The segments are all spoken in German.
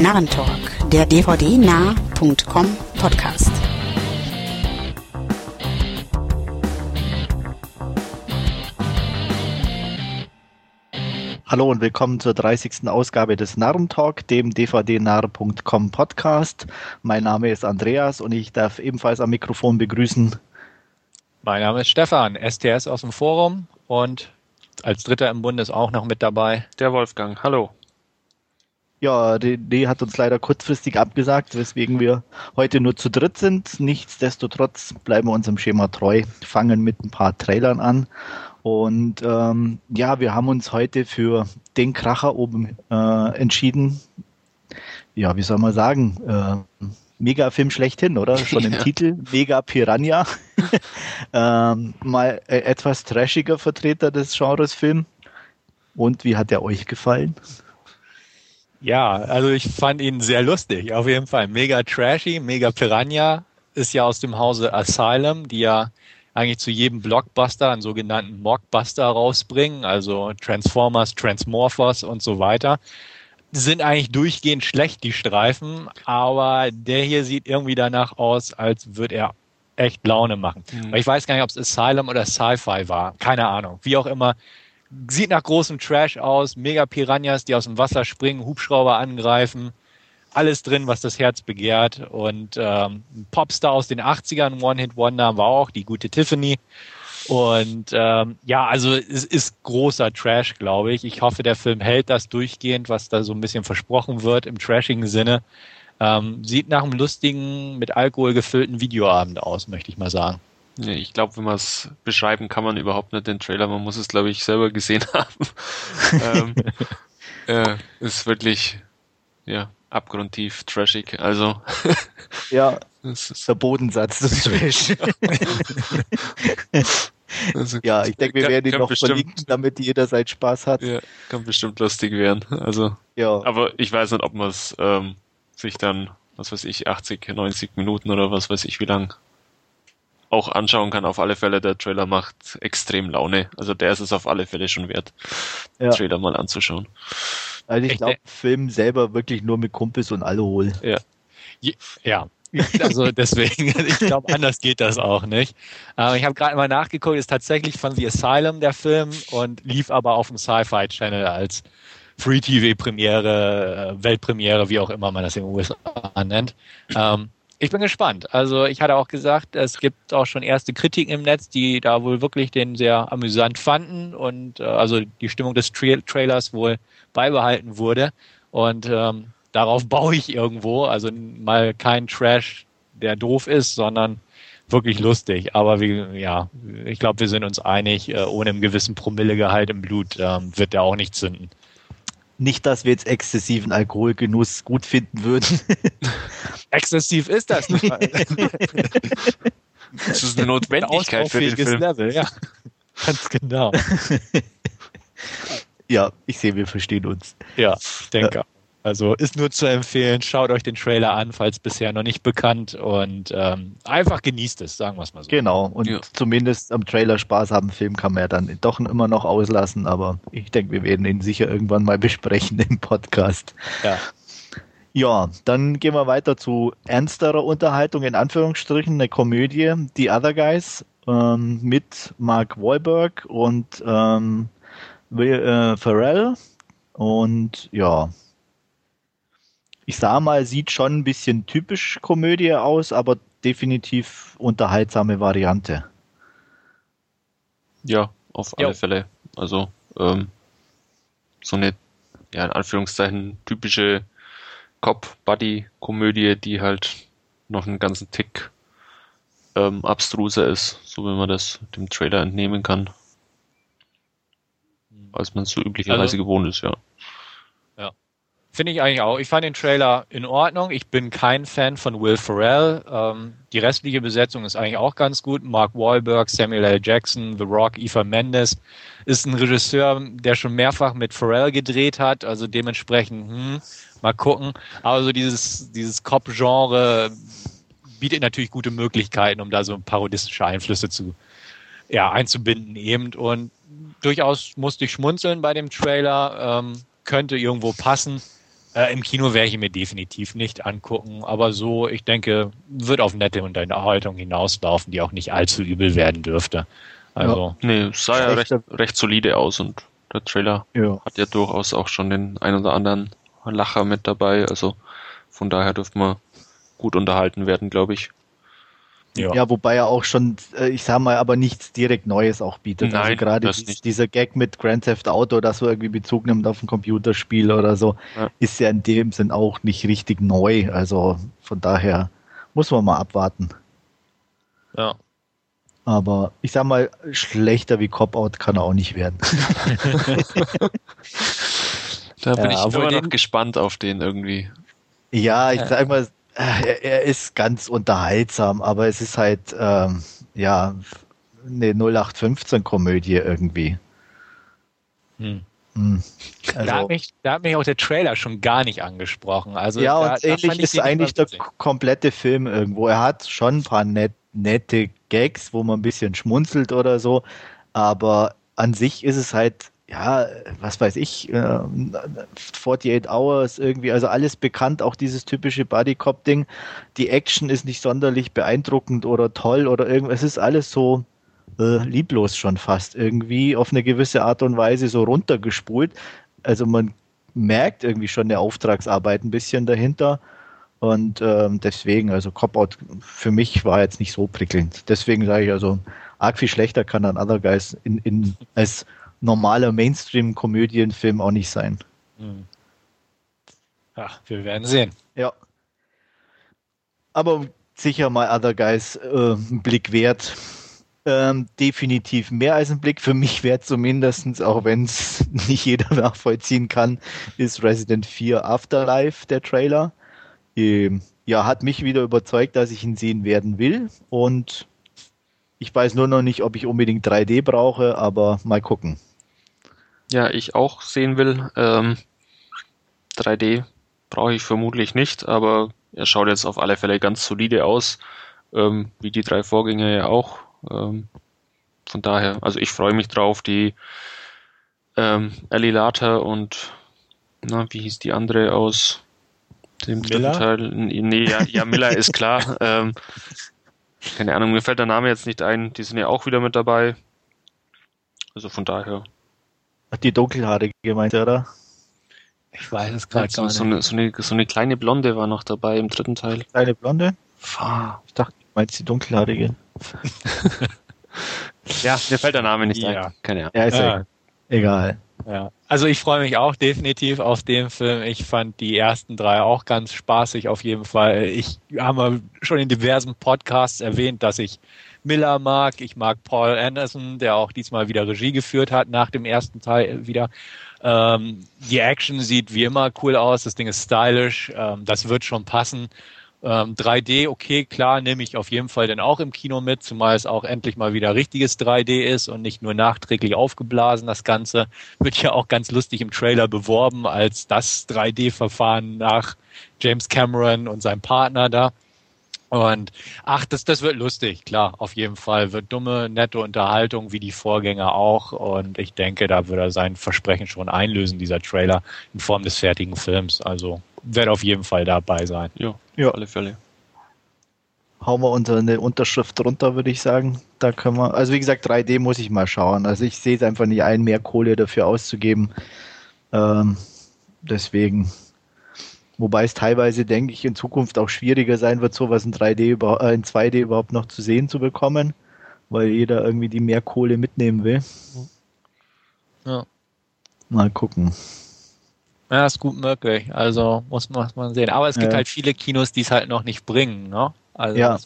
Narrentalk, der dvdnah.com Podcast. Hallo und willkommen zur 30. Ausgabe des Narrentalk, dem dvdnarr.com Podcast. Mein Name ist Andreas und ich darf ebenfalls am Mikrofon begrüßen. Mein Name ist Stefan, STS aus dem Forum und als Dritter im Bund ist auch noch mit dabei. Der Wolfgang, hallo. Ja, die hat uns leider kurzfristig abgesagt, weswegen wir heute nur zu dritt sind. Nichtsdestotrotz bleiben wir unserem Schema treu, fangen mit ein paar Trailern an. Und ähm, ja, wir haben uns heute für den Kracher oben äh, entschieden. Ja, wie soll man sagen? Äh, Mega-Film schlechthin, oder? Schon im ja. Titel. Mega Piranha. ähm, mal äh, etwas trashiger Vertreter des Genres Film. Und wie hat er euch gefallen? Ja, also ich fand ihn sehr lustig, auf jeden Fall. Mega trashy, mega Piranha ist ja aus dem Hause Asylum, die ja eigentlich zu jedem Blockbuster einen sogenannten Mockbuster rausbringen, also Transformers, Transmorphers und so weiter. Sind eigentlich durchgehend schlecht, die Streifen, aber der hier sieht irgendwie danach aus, als würde er echt Laune machen. Mhm. Ich weiß gar nicht, ob es Asylum oder Sci-Fi war. Keine Ahnung. Wie auch immer. Sieht nach großem Trash aus. Mega Piranhas, die aus dem Wasser springen, Hubschrauber angreifen. Alles drin, was das Herz begehrt. Und ähm, Popstar aus den 80ern, One-Hit-Wonder war auch die gute Tiffany. Und ähm, ja, also es ist großer Trash, glaube ich. Ich hoffe, der Film hält das durchgehend, was da so ein bisschen versprochen wird im trashigen Sinne. Ähm, sieht nach einem lustigen, mit Alkohol gefüllten Videoabend aus, möchte ich mal sagen. Ja, ich glaube, wenn man es beschreiben kann, man überhaupt nicht den Trailer. Man muss es, glaube ich, selber gesehen haben. ähm, äh, ist wirklich, ja, abgrundtief trashig. Also. ja, das ist der Bodensatz des Trash. Also, ja, ich denke, wir kann, werden ihn noch bestimmt, verlinken, damit jeder seinen Spaß hat. Ja, kann bestimmt lustig werden. Also, ja. Aber ich weiß nicht, ob man es ähm, sich dann, was weiß ich, 80, 90 Minuten oder was weiß ich wie lang auch anschauen kann. Auf alle Fälle, der Trailer macht extrem Laune. Also der ist es auf alle Fälle schon wert, ja. den Trailer mal anzuschauen. Also ich glaube, Film selber wirklich nur mit Kumpels und Alkohol. Ja. Ja, also deswegen, ich glaube, anders geht das auch nicht. Äh, ich habe gerade mal nachgeguckt, ist tatsächlich von The Asylum der Film und lief aber auf dem Sci-Fi Channel als Free TV Premiere, äh, Weltpremiere, wie auch immer man das in den USA nennt. Ähm, ich bin gespannt. Also ich hatte auch gesagt, es gibt auch schon erste Kritiken im Netz, die da wohl wirklich den sehr amüsant fanden und äh, also die Stimmung des Tra Trailers wohl beibehalten wurde. Und ähm, darauf baue ich irgendwo. Also mal kein Trash, der doof ist, sondern wirklich lustig. Aber wie, ja, ich glaube, wir sind uns einig, äh, ohne einen gewissen Promillegehalt im Blut ähm, wird der auch nicht zünden. Nicht, dass wir jetzt exzessiven Alkoholgenuss gut finden würden. Exzessiv ist das nicht. das ist eine Notwendigkeit für den Film. Level, ja. Ganz genau. Ja, ich sehe, wir verstehen uns. Ja, denke. Ja. Also ist nur zu empfehlen, schaut euch den Trailer an, falls bisher noch nicht bekannt und ähm, einfach genießt es, sagen wir es mal so. Genau, und ja. zumindest am Trailer Spaß haben, Film kann man ja dann doch immer noch auslassen, aber ich denke, wir werden ihn sicher irgendwann mal besprechen im Podcast. Ja. Ja, dann gehen wir weiter zu ernsterer Unterhaltung, in Anführungsstrichen, eine Komödie, The Other Guys, ähm, mit Mark Wahlberg und ähm, Will äh, Ferrell. Und ja, ich sah mal, sieht schon ein bisschen typisch Komödie aus, aber definitiv unterhaltsame Variante. Ja, auf alle jo. Fälle. Also ähm, so eine, ja, in Anführungszeichen typische Cop-Buddy-Komödie, die halt noch einen ganzen Tick ähm, abstruser ist, so wie man das dem Trailer entnehmen kann. Als man es so üblicherweise also, gewohnt ist, ja. Finde ich eigentlich auch. Ich fand den Trailer in Ordnung. Ich bin kein Fan von Will Ferrell. Ähm, die restliche Besetzung ist eigentlich auch ganz gut. Mark Wahlberg, Samuel L. Jackson, The Rock, Eva Mendes ist ein Regisseur, der schon mehrfach mit Ferrell gedreht hat. Also dementsprechend, hm, mal gucken. Aber so dieses, dieses Cop-Genre bietet natürlich gute Möglichkeiten, um da so parodistische Einflüsse zu, ja, einzubinden eben. Und durchaus musste ich schmunzeln bei dem Trailer. Ähm, könnte irgendwo passen. Äh, Im Kino werde ich ihn mir definitiv nicht angucken, aber so, ich denke, wird auf nette Unterhaltung hinauslaufen, die auch nicht allzu übel werden dürfte. Also, ja, nee, es sah ja recht, recht solide aus und der Trailer ja. hat ja durchaus auch schon den ein oder anderen Lacher mit dabei. Also von daher dürfte man gut unterhalten werden, glaube ich. Ja. ja, wobei er auch schon, äh, ich sag mal, aber nichts direkt Neues auch bietet. Also Nein, also gerade dies, dieser Gag mit Grand Theft Auto, dass er irgendwie Bezug nimmt auf ein Computerspiel oder so, ja. ist ja in dem Sinn auch nicht richtig neu. Also von daher muss man mal abwarten. Ja. Aber ich sag mal, schlechter wie Cop-Out kann er auch nicht werden. da bin ja, ich immer noch gespannt auf den irgendwie. Ja, ich sag mal, er, er, ist ganz unterhaltsam, aber es ist halt, ähm, ja, eine 0815-Komödie irgendwie. Hm. Hm. Also, da, hat mich, da hat mich auch der Trailer schon gar nicht angesprochen. Also ja, da, und ähnlich ist eigentlich der komplette Film irgendwo. Er hat schon ein paar net, nette Gags, wo man ein bisschen schmunzelt oder so, aber an sich ist es halt ja, was weiß ich, äh, 48 Hours irgendwie, also alles bekannt, auch dieses typische Bodycop-Ding. Die Action ist nicht sonderlich beeindruckend oder toll oder irgendwas, es ist alles so äh, lieblos schon fast irgendwie auf eine gewisse Art und Weise so runtergespult. Also man merkt irgendwie schon eine Auftragsarbeit ein bisschen dahinter. Und ähm, deswegen, also Cop-Out für mich war jetzt nicht so prickelnd. Deswegen sage ich also, arg viel schlechter kann ein Other Guys in, in, als normaler Mainstream-Komödienfilm auch nicht sein. Hm. Ach, wir werden sehen. Ja. Aber sicher mal Other Guys äh, ein Blick wert. Ähm, definitiv mehr als ein Blick. Für mich wert zumindest, auch wenn es nicht jeder nachvollziehen kann, ist Resident 4 Afterlife, der Trailer. Ähm, ja, hat mich wieder überzeugt, dass ich ihn sehen werden will. Und ich weiß nur noch nicht, ob ich unbedingt 3D brauche, aber mal gucken. Ja, ich auch sehen will. Ähm, 3D brauche ich vermutlich nicht, aber er schaut jetzt auf alle Fälle ganz solide aus, ähm, wie die drei Vorgänger ja auch. Ähm, von daher, also ich freue mich drauf, die ähm, Ellie Lata und na, wie hieß die andere aus dem dritten Teil? Nee, ja, ja Miller ist klar. Ähm, keine Ahnung, mir fällt der Name jetzt nicht ein. Die sind ja auch wieder mit dabei. Also von daher die dunkelhaarige gemeint, oder? Ich weiß es gerade so, so, eine, so, eine, so eine kleine Blonde war noch dabei im dritten Teil. Kleine Blonde? Ich dachte, du meinst die dunkelhaarige. ja, mir fällt der Name nicht ja. ein. Keine Ahnung. Ja, ist ja. egal. Ja. Also ich freue mich auch definitiv auf den Film. Ich fand die ersten drei auch ganz spaßig auf jeden Fall. Ich habe schon in diversen Podcasts erwähnt, dass ich Miller mag. Ich mag Paul Anderson, der auch diesmal wieder Regie geführt hat nach dem ersten Teil wieder. Ähm, die Action sieht wie immer cool aus. Das Ding ist stylisch. Ähm, das wird schon passen. Ähm, 3D, okay, klar, nehme ich auf jeden Fall dann auch im Kino mit, zumal es auch endlich mal wieder richtiges 3D ist und nicht nur nachträglich aufgeblasen. Das Ganze wird ja auch ganz lustig im Trailer beworben als das 3D-Verfahren nach James Cameron und seinem Partner da. Und ach, das, das wird lustig, klar, auf jeden Fall. Wird dumme, nette Unterhaltung, wie die Vorgänger auch. Und ich denke, da wird er sein Versprechen schon einlösen, dieser Trailer, in Form des fertigen Films. Also werde auf jeden Fall dabei sein. Ja, ja. alle Fälle. Hauen wir unsere Unterschrift drunter, würde ich sagen. Da können wir, also wie gesagt, 3D muss ich mal schauen. Also ich sehe es einfach nicht ein, mehr Kohle dafür auszugeben. Ähm, deswegen Wobei es teilweise, denke ich, in Zukunft auch schwieriger sein wird, sowas in 3D, äh, in 2D überhaupt noch zu sehen zu bekommen, weil jeder irgendwie die mehr Kohle mitnehmen will. Ja. Mal gucken. Ja, ist gut möglich. Also muss man, muss man sehen. Aber es gibt ja. halt viele Kinos, die es halt noch nicht bringen, ne? Also ja.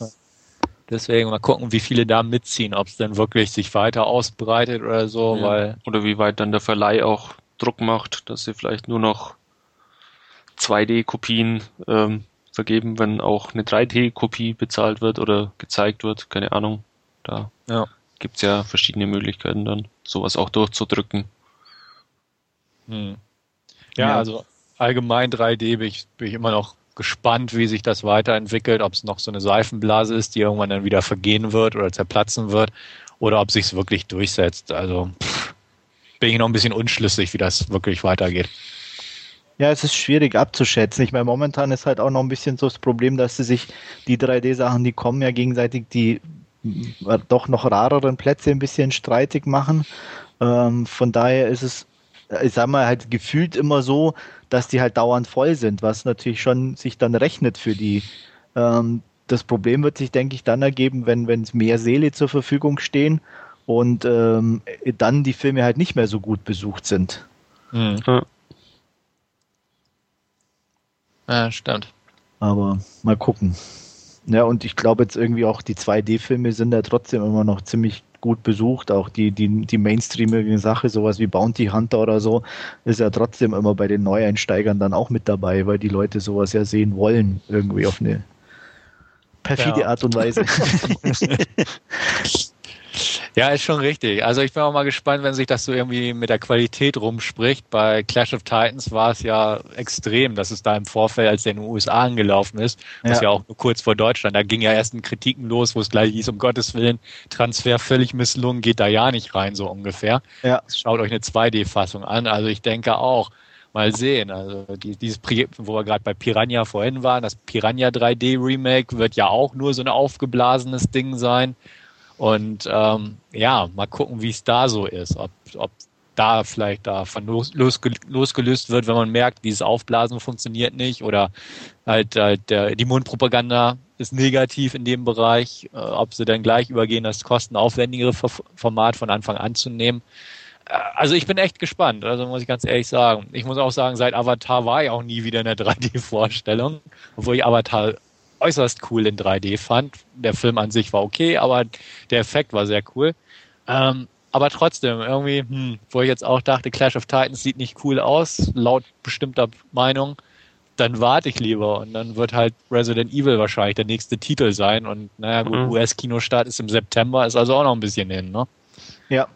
deswegen mal gucken, wie viele da mitziehen, ob es dann wirklich sich weiter ausbreitet oder so, ja. weil. Oder wie weit dann der Verleih auch Druck macht, dass sie vielleicht nur noch 2D-Kopien ähm, vergeben, wenn auch eine 3D-Kopie bezahlt wird oder gezeigt wird, keine Ahnung. Da ja. gibt's ja verschiedene Möglichkeiten dann, sowas auch durchzudrücken. Hm. Ja, ja, also allgemein 3D bin ich, bin ich immer noch gespannt, wie sich das weiterentwickelt, ob es noch so eine Seifenblase ist, die irgendwann dann wieder vergehen wird oder zerplatzen wird, oder ob sich es wirklich durchsetzt. Also pff, bin ich noch ein bisschen unschlüssig, wie das wirklich weitergeht. Ja, es ist schwierig abzuschätzen. Ich meine, momentan ist halt auch noch ein bisschen so das Problem, dass sie sich die 3D-Sachen, die kommen ja gegenseitig die doch noch rareren Plätze ein bisschen streitig machen. Ähm, von daher ist es, ich sag mal, halt gefühlt immer so, dass die halt dauernd voll sind, was natürlich schon sich dann rechnet für die. Ähm, das Problem wird sich, denke ich, dann ergeben, wenn wenn es mehr Seele zur Verfügung stehen und ähm, dann die Filme halt nicht mehr so gut besucht sind. Mhm. Ja, stimmt. Aber mal gucken. Ja, und ich glaube jetzt irgendwie auch die 2D-Filme sind ja trotzdem immer noch ziemlich gut besucht. Auch die, die, die mainstreamige Sache, sowas wie Bounty Hunter oder so, ist ja trotzdem immer bei den Neueinsteigern dann auch mit dabei, weil die Leute sowas ja sehen wollen, irgendwie auf eine perfide ja. Art und Weise. Ja, ist schon richtig. Also ich bin auch mal gespannt, wenn sich das so irgendwie mit der Qualität rumspricht. Bei Clash of Titans war es ja extrem, dass es da im Vorfeld, als der in den USA angelaufen ist, ja. das ja auch nur kurz vor Deutschland, da ging ja erst ein Kritiken los, wo es gleich hieß, um Gottes Willen, Transfer völlig misslungen, geht da ja nicht rein, so ungefähr. Ja. Schaut euch eine 2D-Fassung an. Also ich denke auch, mal sehen. Also die, dieses Projekt, wo wir gerade bei Piranha vorhin waren, das Piranha 3D Remake wird ja auch nur so ein aufgeblasenes Ding sein. Und ähm, ja, mal gucken, wie es da so ist. Ob, ob da vielleicht davon los, losgelöst wird, wenn man merkt, dieses Aufblasen funktioniert nicht oder halt, halt der, die Mundpropaganda ist negativ in dem Bereich, äh, ob sie dann gleich übergehen, das kostenaufwendigere Format von Anfang an zu nehmen. Äh, also ich bin echt gespannt, also muss ich ganz ehrlich sagen. Ich muss auch sagen, seit Avatar war ich auch nie wieder in der 3D-Vorstellung, obwohl ich Avatar äußerst cool in 3D fand. Der Film an sich war okay, aber der Effekt war sehr cool. Ähm, aber trotzdem, irgendwie, hm, wo ich jetzt auch dachte, Clash of Titans sieht nicht cool aus, laut bestimmter Meinung, dann warte ich lieber und dann wird halt Resident Evil wahrscheinlich der nächste Titel sein und naja gut, mhm. US-Kinostart ist im September, ist also auch noch ein bisschen hin, ne? Ja.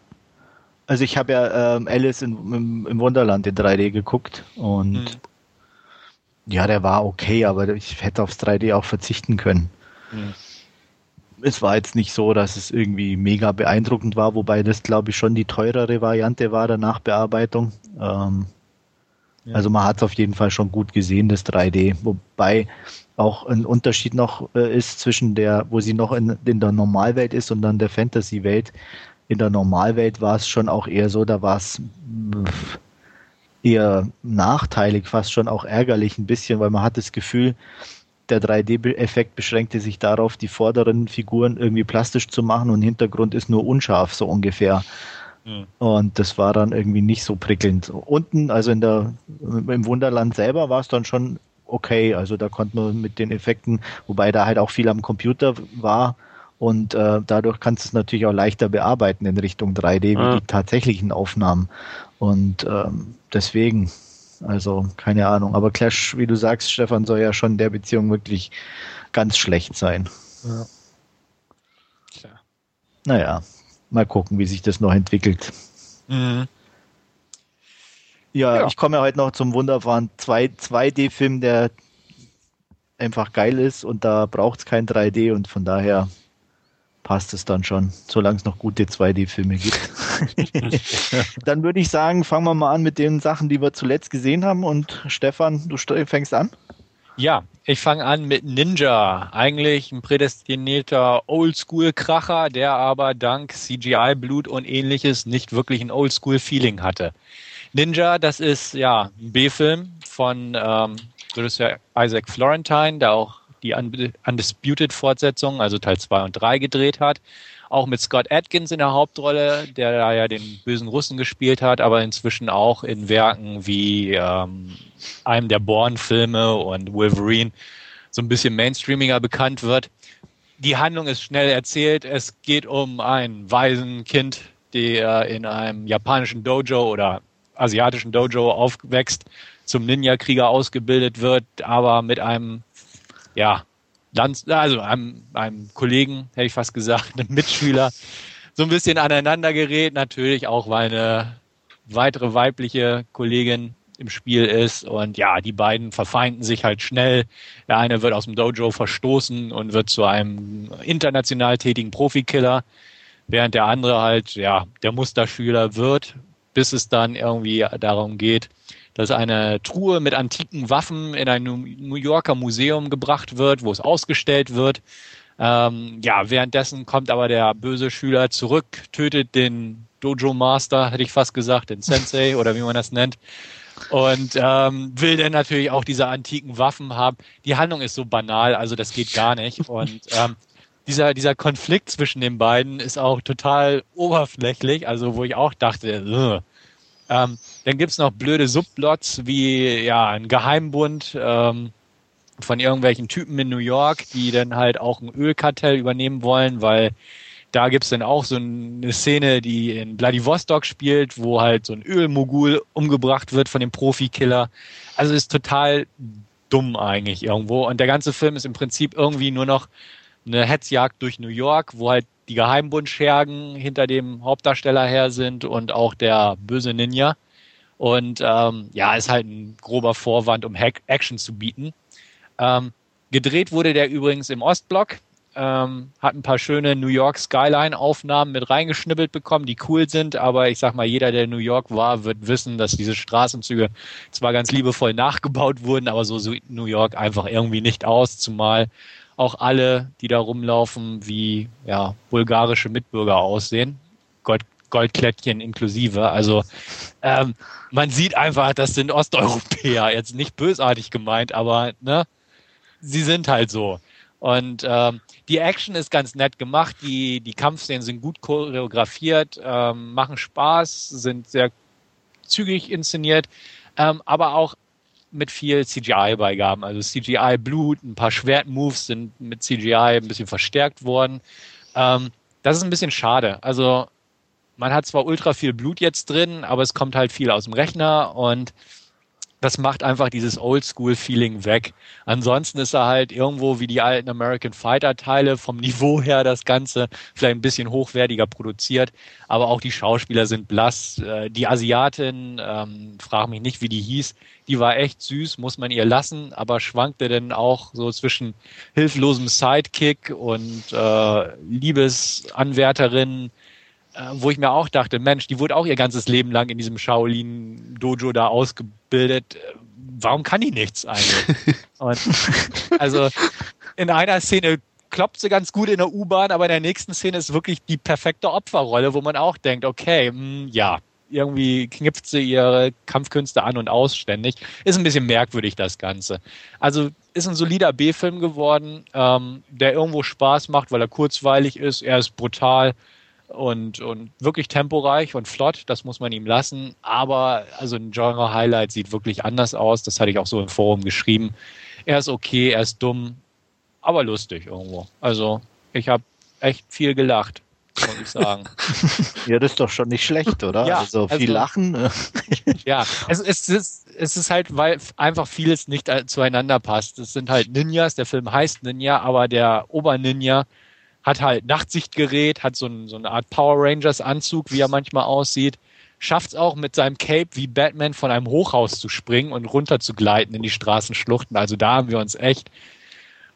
Also ich habe ja ähm, Alice in, im, im, Wunderland in 3D geguckt und mhm. Ja, der war okay, aber ich hätte aufs 3D auch verzichten können. Mhm. Es war jetzt nicht so, dass es irgendwie mega beeindruckend war, wobei das, glaube ich, schon die teurere Variante war der Nachbearbeitung. Ähm, ja. Also man hat es auf jeden Fall schon gut gesehen, das 3D. Wobei auch ein Unterschied noch äh, ist zwischen der, wo sie noch in, in der Normalwelt ist und dann der Fantasy-Welt. In der Normalwelt war es schon auch eher so, da war es eher nachteilig, fast schon auch ärgerlich ein bisschen, weil man hat das Gefühl, der 3D-Effekt beschränkte sich darauf, die vorderen Figuren irgendwie plastisch zu machen und Hintergrund ist nur unscharf, so ungefähr. Mhm. Und das war dann irgendwie nicht so prickelnd. Unten, also in der, im Wunderland selber war es dann schon okay. Also da konnte man mit den Effekten, wobei da halt auch viel am Computer war, und äh, dadurch kannst du es natürlich auch leichter bearbeiten in Richtung 3D wie ja. die tatsächlichen Aufnahmen. Und ähm, deswegen, also keine Ahnung. Aber Clash, wie du sagst, Stefan, soll ja schon in der Beziehung wirklich ganz schlecht sein. Ja. Tja. Naja, mal gucken, wie sich das noch entwickelt. Mhm. Ja, ja, ich komme ja heute noch zum wunderbaren 2D-Film, der einfach geil ist und da braucht es kein 3D und von daher passt es dann schon, solange es noch gute 2D-Filme gibt. dann würde ich sagen, fangen wir mal an mit den Sachen, die wir zuletzt gesehen haben. Und Stefan, du fängst an? Ja, ich fange an mit Ninja. Eigentlich ein prädestinierter Oldschool-Kracher, der aber dank CGI-Blut und ähnliches nicht wirklich ein Oldschool-Feeling hatte. Ninja, das ist ja ein B-Film von ähm, Isaac Florentine, der auch die Undisputed-Fortsetzung, also Teil 2 und 3 gedreht hat. Auch mit Scott Atkins in der Hauptrolle, der da ja den bösen Russen gespielt hat, aber inzwischen auch in Werken wie ähm, einem der Bourne-Filme und Wolverine so ein bisschen mainstreamiger bekannt wird. Die Handlung ist schnell erzählt. Es geht um ein Waisenkind, der in einem japanischen Dojo oder asiatischen Dojo aufwächst, zum Ninja-Krieger ausgebildet wird, aber mit einem ja, Lanz, also einem, einem Kollegen, hätte ich fast gesagt, einem Mitschüler, so ein bisschen aneinander gerät. Natürlich auch, weil eine weitere weibliche Kollegin im Spiel ist. Und ja, die beiden verfeinden sich halt schnell. Der eine wird aus dem Dojo verstoßen und wird zu einem international tätigen Profikiller, während der andere halt, ja, der Musterschüler wird, bis es dann irgendwie darum geht, dass eine Truhe mit antiken Waffen in ein New Yorker Museum gebracht wird, wo es ausgestellt wird. Ähm, ja, währenddessen kommt aber der böse Schüler zurück, tötet den Dojo Master, hätte ich fast gesagt, den Sensei oder wie man das nennt. Und ähm, will dann natürlich auch diese antiken Waffen haben. Die Handlung ist so banal, also das geht gar nicht. Und ähm, dieser, dieser Konflikt zwischen den beiden ist auch total oberflächlich, also wo ich auch dachte, Ugh. ähm, dann gibt's noch blöde Subplots wie ja ein Geheimbund ähm, von irgendwelchen Typen in New York, die dann halt auch ein Ölkartell übernehmen wollen, weil da gibt's dann auch so eine Szene, die in Vladivostok spielt, wo halt so ein Ölmogul umgebracht wird von dem Profikiller. Also ist total dumm eigentlich irgendwo. Und der ganze Film ist im Prinzip irgendwie nur noch eine Hetzjagd durch New York, wo halt die Geheimbundschergen hinter dem Hauptdarsteller her sind und auch der böse Ninja. Und ähm, ja, ist halt ein grober Vorwand, um Hack Action zu bieten. Ähm, gedreht wurde der übrigens im Ostblock. Ähm, hat ein paar schöne New York Skyline-Aufnahmen mit reingeschnibbelt bekommen, die cool sind, aber ich sag mal, jeder, der in New York war, wird wissen, dass diese Straßenzüge zwar ganz liebevoll nachgebaut wurden, aber so sieht New York einfach irgendwie nicht aus, zumal auch alle, die da rumlaufen, wie ja, bulgarische Mitbürger aussehen. Gold, Goldklettchen inklusive. Also ähm, man sieht einfach, das sind Osteuropäer. Jetzt nicht bösartig gemeint, aber ne, sie sind halt so. Und ähm, die Action ist ganz nett gemacht, die, die Kampfszenen sind gut choreografiert, ähm, machen Spaß, sind sehr zügig inszeniert, ähm, aber auch mit viel CGI-Beigaben. Also CGI-Blut, ein paar Schwertmoves sind mit CGI ein bisschen verstärkt worden. Ähm, das ist ein bisschen schade. Also man hat zwar ultra viel Blut jetzt drin, aber es kommt halt viel aus dem Rechner und das macht einfach dieses Oldschool-Feeling weg. Ansonsten ist er halt irgendwo wie die alten American Fighter-Teile vom Niveau her das Ganze vielleicht ein bisschen hochwertiger produziert, aber auch die Schauspieler sind blass. Äh, die Asiatin, ähm, frag mich nicht, wie die hieß, die war echt süß, muss man ihr lassen, aber schwankte dann auch so zwischen hilflosem Sidekick und äh, Liebesanwärterin wo ich mir auch dachte, Mensch, die wurde auch ihr ganzes Leben lang in diesem Shaolin-Dojo da ausgebildet. Warum kann die nichts eigentlich? Und also in einer Szene kloppt sie ganz gut in der U-Bahn, aber in der nächsten Szene ist wirklich die perfekte Opferrolle, wo man auch denkt, okay, mh, hm, ja, irgendwie knipft sie ihre Kampfkünste an und aus ständig. Ist ein bisschen merkwürdig, das Ganze. Also ist ein solider B-Film geworden, ähm, der irgendwo Spaß macht, weil er kurzweilig ist, er ist brutal, und, und wirklich temporeich und flott, das muss man ihm lassen. Aber also ein Genre-Highlight sieht wirklich anders aus. Das hatte ich auch so im Forum geschrieben. Er ist okay, er ist dumm, aber lustig irgendwo. Also ich habe echt viel gelacht, muss ich sagen. ja, das ist doch schon nicht schlecht, oder? Ja, also viel also, Lachen. ja, es, es, ist, es ist halt, weil einfach vieles nicht zueinander passt. Es sind halt Ninjas, der Film heißt Ninja, aber der Oberninja hat halt Nachtsichtgerät, hat so, ein, so eine Art Power Rangers Anzug, wie er manchmal aussieht, schafft es auch mit seinem Cape wie Batman von einem Hochhaus zu springen und runter zu gleiten in die Straßenschluchten. Also da haben wir uns echt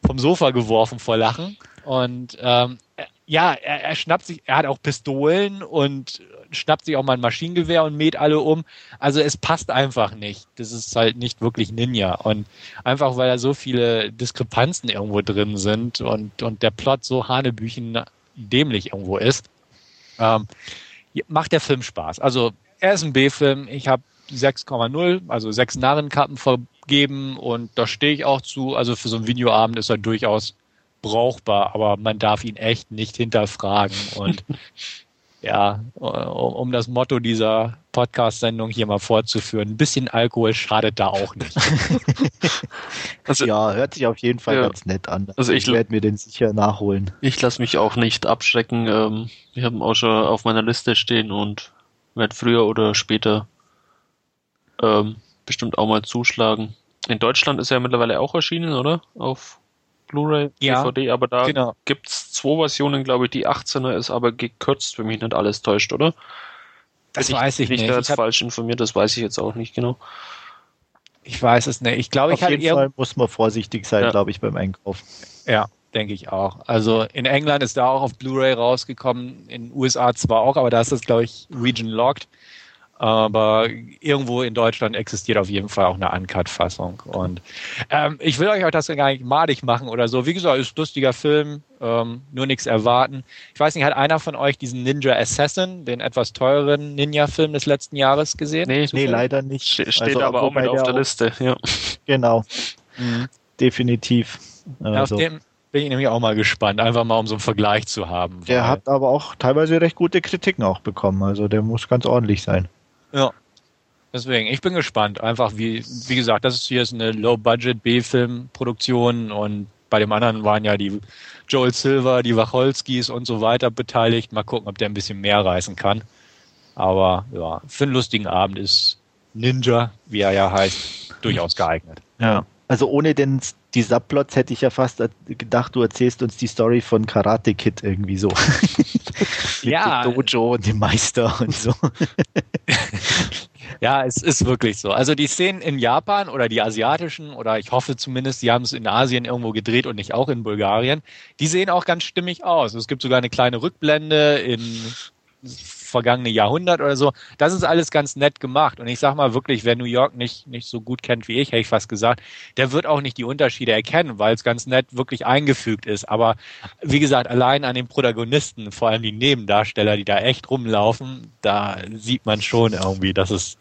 vom Sofa geworfen vor Lachen. Und ähm, ja, er, er schnappt sich, er hat auch Pistolen und schnappt sich auch mal ein Maschinengewehr und mäht alle um. Also es passt einfach nicht. Das ist halt nicht wirklich Ninja. Und einfach weil da so viele Diskrepanzen irgendwo drin sind und, und der Plot so hanebüchen dämlich irgendwo ist, ähm, macht der Film Spaß. Also er ist ein B-Film. Ich habe 6,0, also sechs Narrenkappen vergeben und da stehe ich auch zu. Also für so einen Videoabend ist er durchaus brauchbar, aber man darf ihn echt nicht hinterfragen. Und ja, um das Motto dieser Podcast-Sendung hier mal fortzuführen, ein bisschen Alkohol schadet da auch nicht. also, ja, hört sich auf jeden Fall ja, ganz nett an. Also ich, ich werde mir den sicher nachholen. Ich lasse mich auch nicht abschrecken. Ähm, ich habe ihn auch schon auf meiner Liste stehen und werde früher oder später ähm, bestimmt auch mal zuschlagen. In Deutschland ist er mittlerweile auch erschienen, oder? Auf Blu-ray, ja, DVD, aber da genau. gibt es zwei Versionen, glaube ich. Die 18er ist aber gekürzt, wenn mich nicht alles täuscht, oder? Das Bin weiß ich, ich nicht. Ich bin jetzt falsch informiert, das weiß ich jetzt auch nicht genau. Ich weiß es nicht. Ich glaube, ich Auf jeden Fall muss man vorsichtig sein, ja. glaube ich, beim Einkaufen. Ja, denke ich auch. Also in England ist da auch auf Blu-ray rausgekommen, in den USA zwar auch, aber da ist das, glaube ich, Region Locked. Aber irgendwo in Deutschland existiert auf jeden Fall auch eine Uncut-Fassung. Und ähm, ich will euch auch das gar nicht madig machen oder so. Wie gesagt, ist ein lustiger Film, ähm, nur nichts erwarten. Ich weiß nicht, hat einer von euch diesen Ninja Assassin, den etwas teureren Ninja-Film des letzten Jahres gesehen? Nee, nee leider nicht. Ste steht also, aber auch mit auf der Liste, ja. Genau. Mhm. Definitiv. Also. Auf dem bin ich nämlich auch mal gespannt, einfach mal um so einen Vergleich zu haben. Der hat aber auch teilweise recht gute Kritiken auch bekommen, also der muss ganz ordentlich sein. Ja. Deswegen, ich bin gespannt. Einfach wie, wie gesagt, das ist hier ist eine Low-Budget B-Film-Produktion und bei dem anderen waren ja die Joel Silver, die Wacholskis und so weiter beteiligt. Mal gucken, ob der ein bisschen mehr reißen kann. Aber ja, für einen lustigen Abend ist Ninja, wie er ja heißt, durchaus geeignet. Ja. Also ohne den, die Subplots hätte ich ja fast gedacht, du erzählst uns die Story von Karate Kid irgendwie so. ja. Dojo und dem Meister und so. ja, es ist wirklich so. Also die Szenen in Japan oder die asiatischen oder ich hoffe zumindest, die haben es in Asien irgendwo gedreht und nicht auch in Bulgarien, die sehen auch ganz stimmig aus. Es gibt sogar eine kleine Rückblende in vergangene Jahrhundert oder so. Das ist alles ganz nett gemacht. Und ich sag mal wirklich, wer New York nicht, nicht so gut kennt wie ich, hätte ich fast gesagt, der wird auch nicht die Unterschiede erkennen, weil es ganz nett wirklich eingefügt ist. Aber wie gesagt, allein an den Protagonisten, vor allem die Nebendarsteller, die da echt rumlaufen, da sieht man schon irgendwie, dass es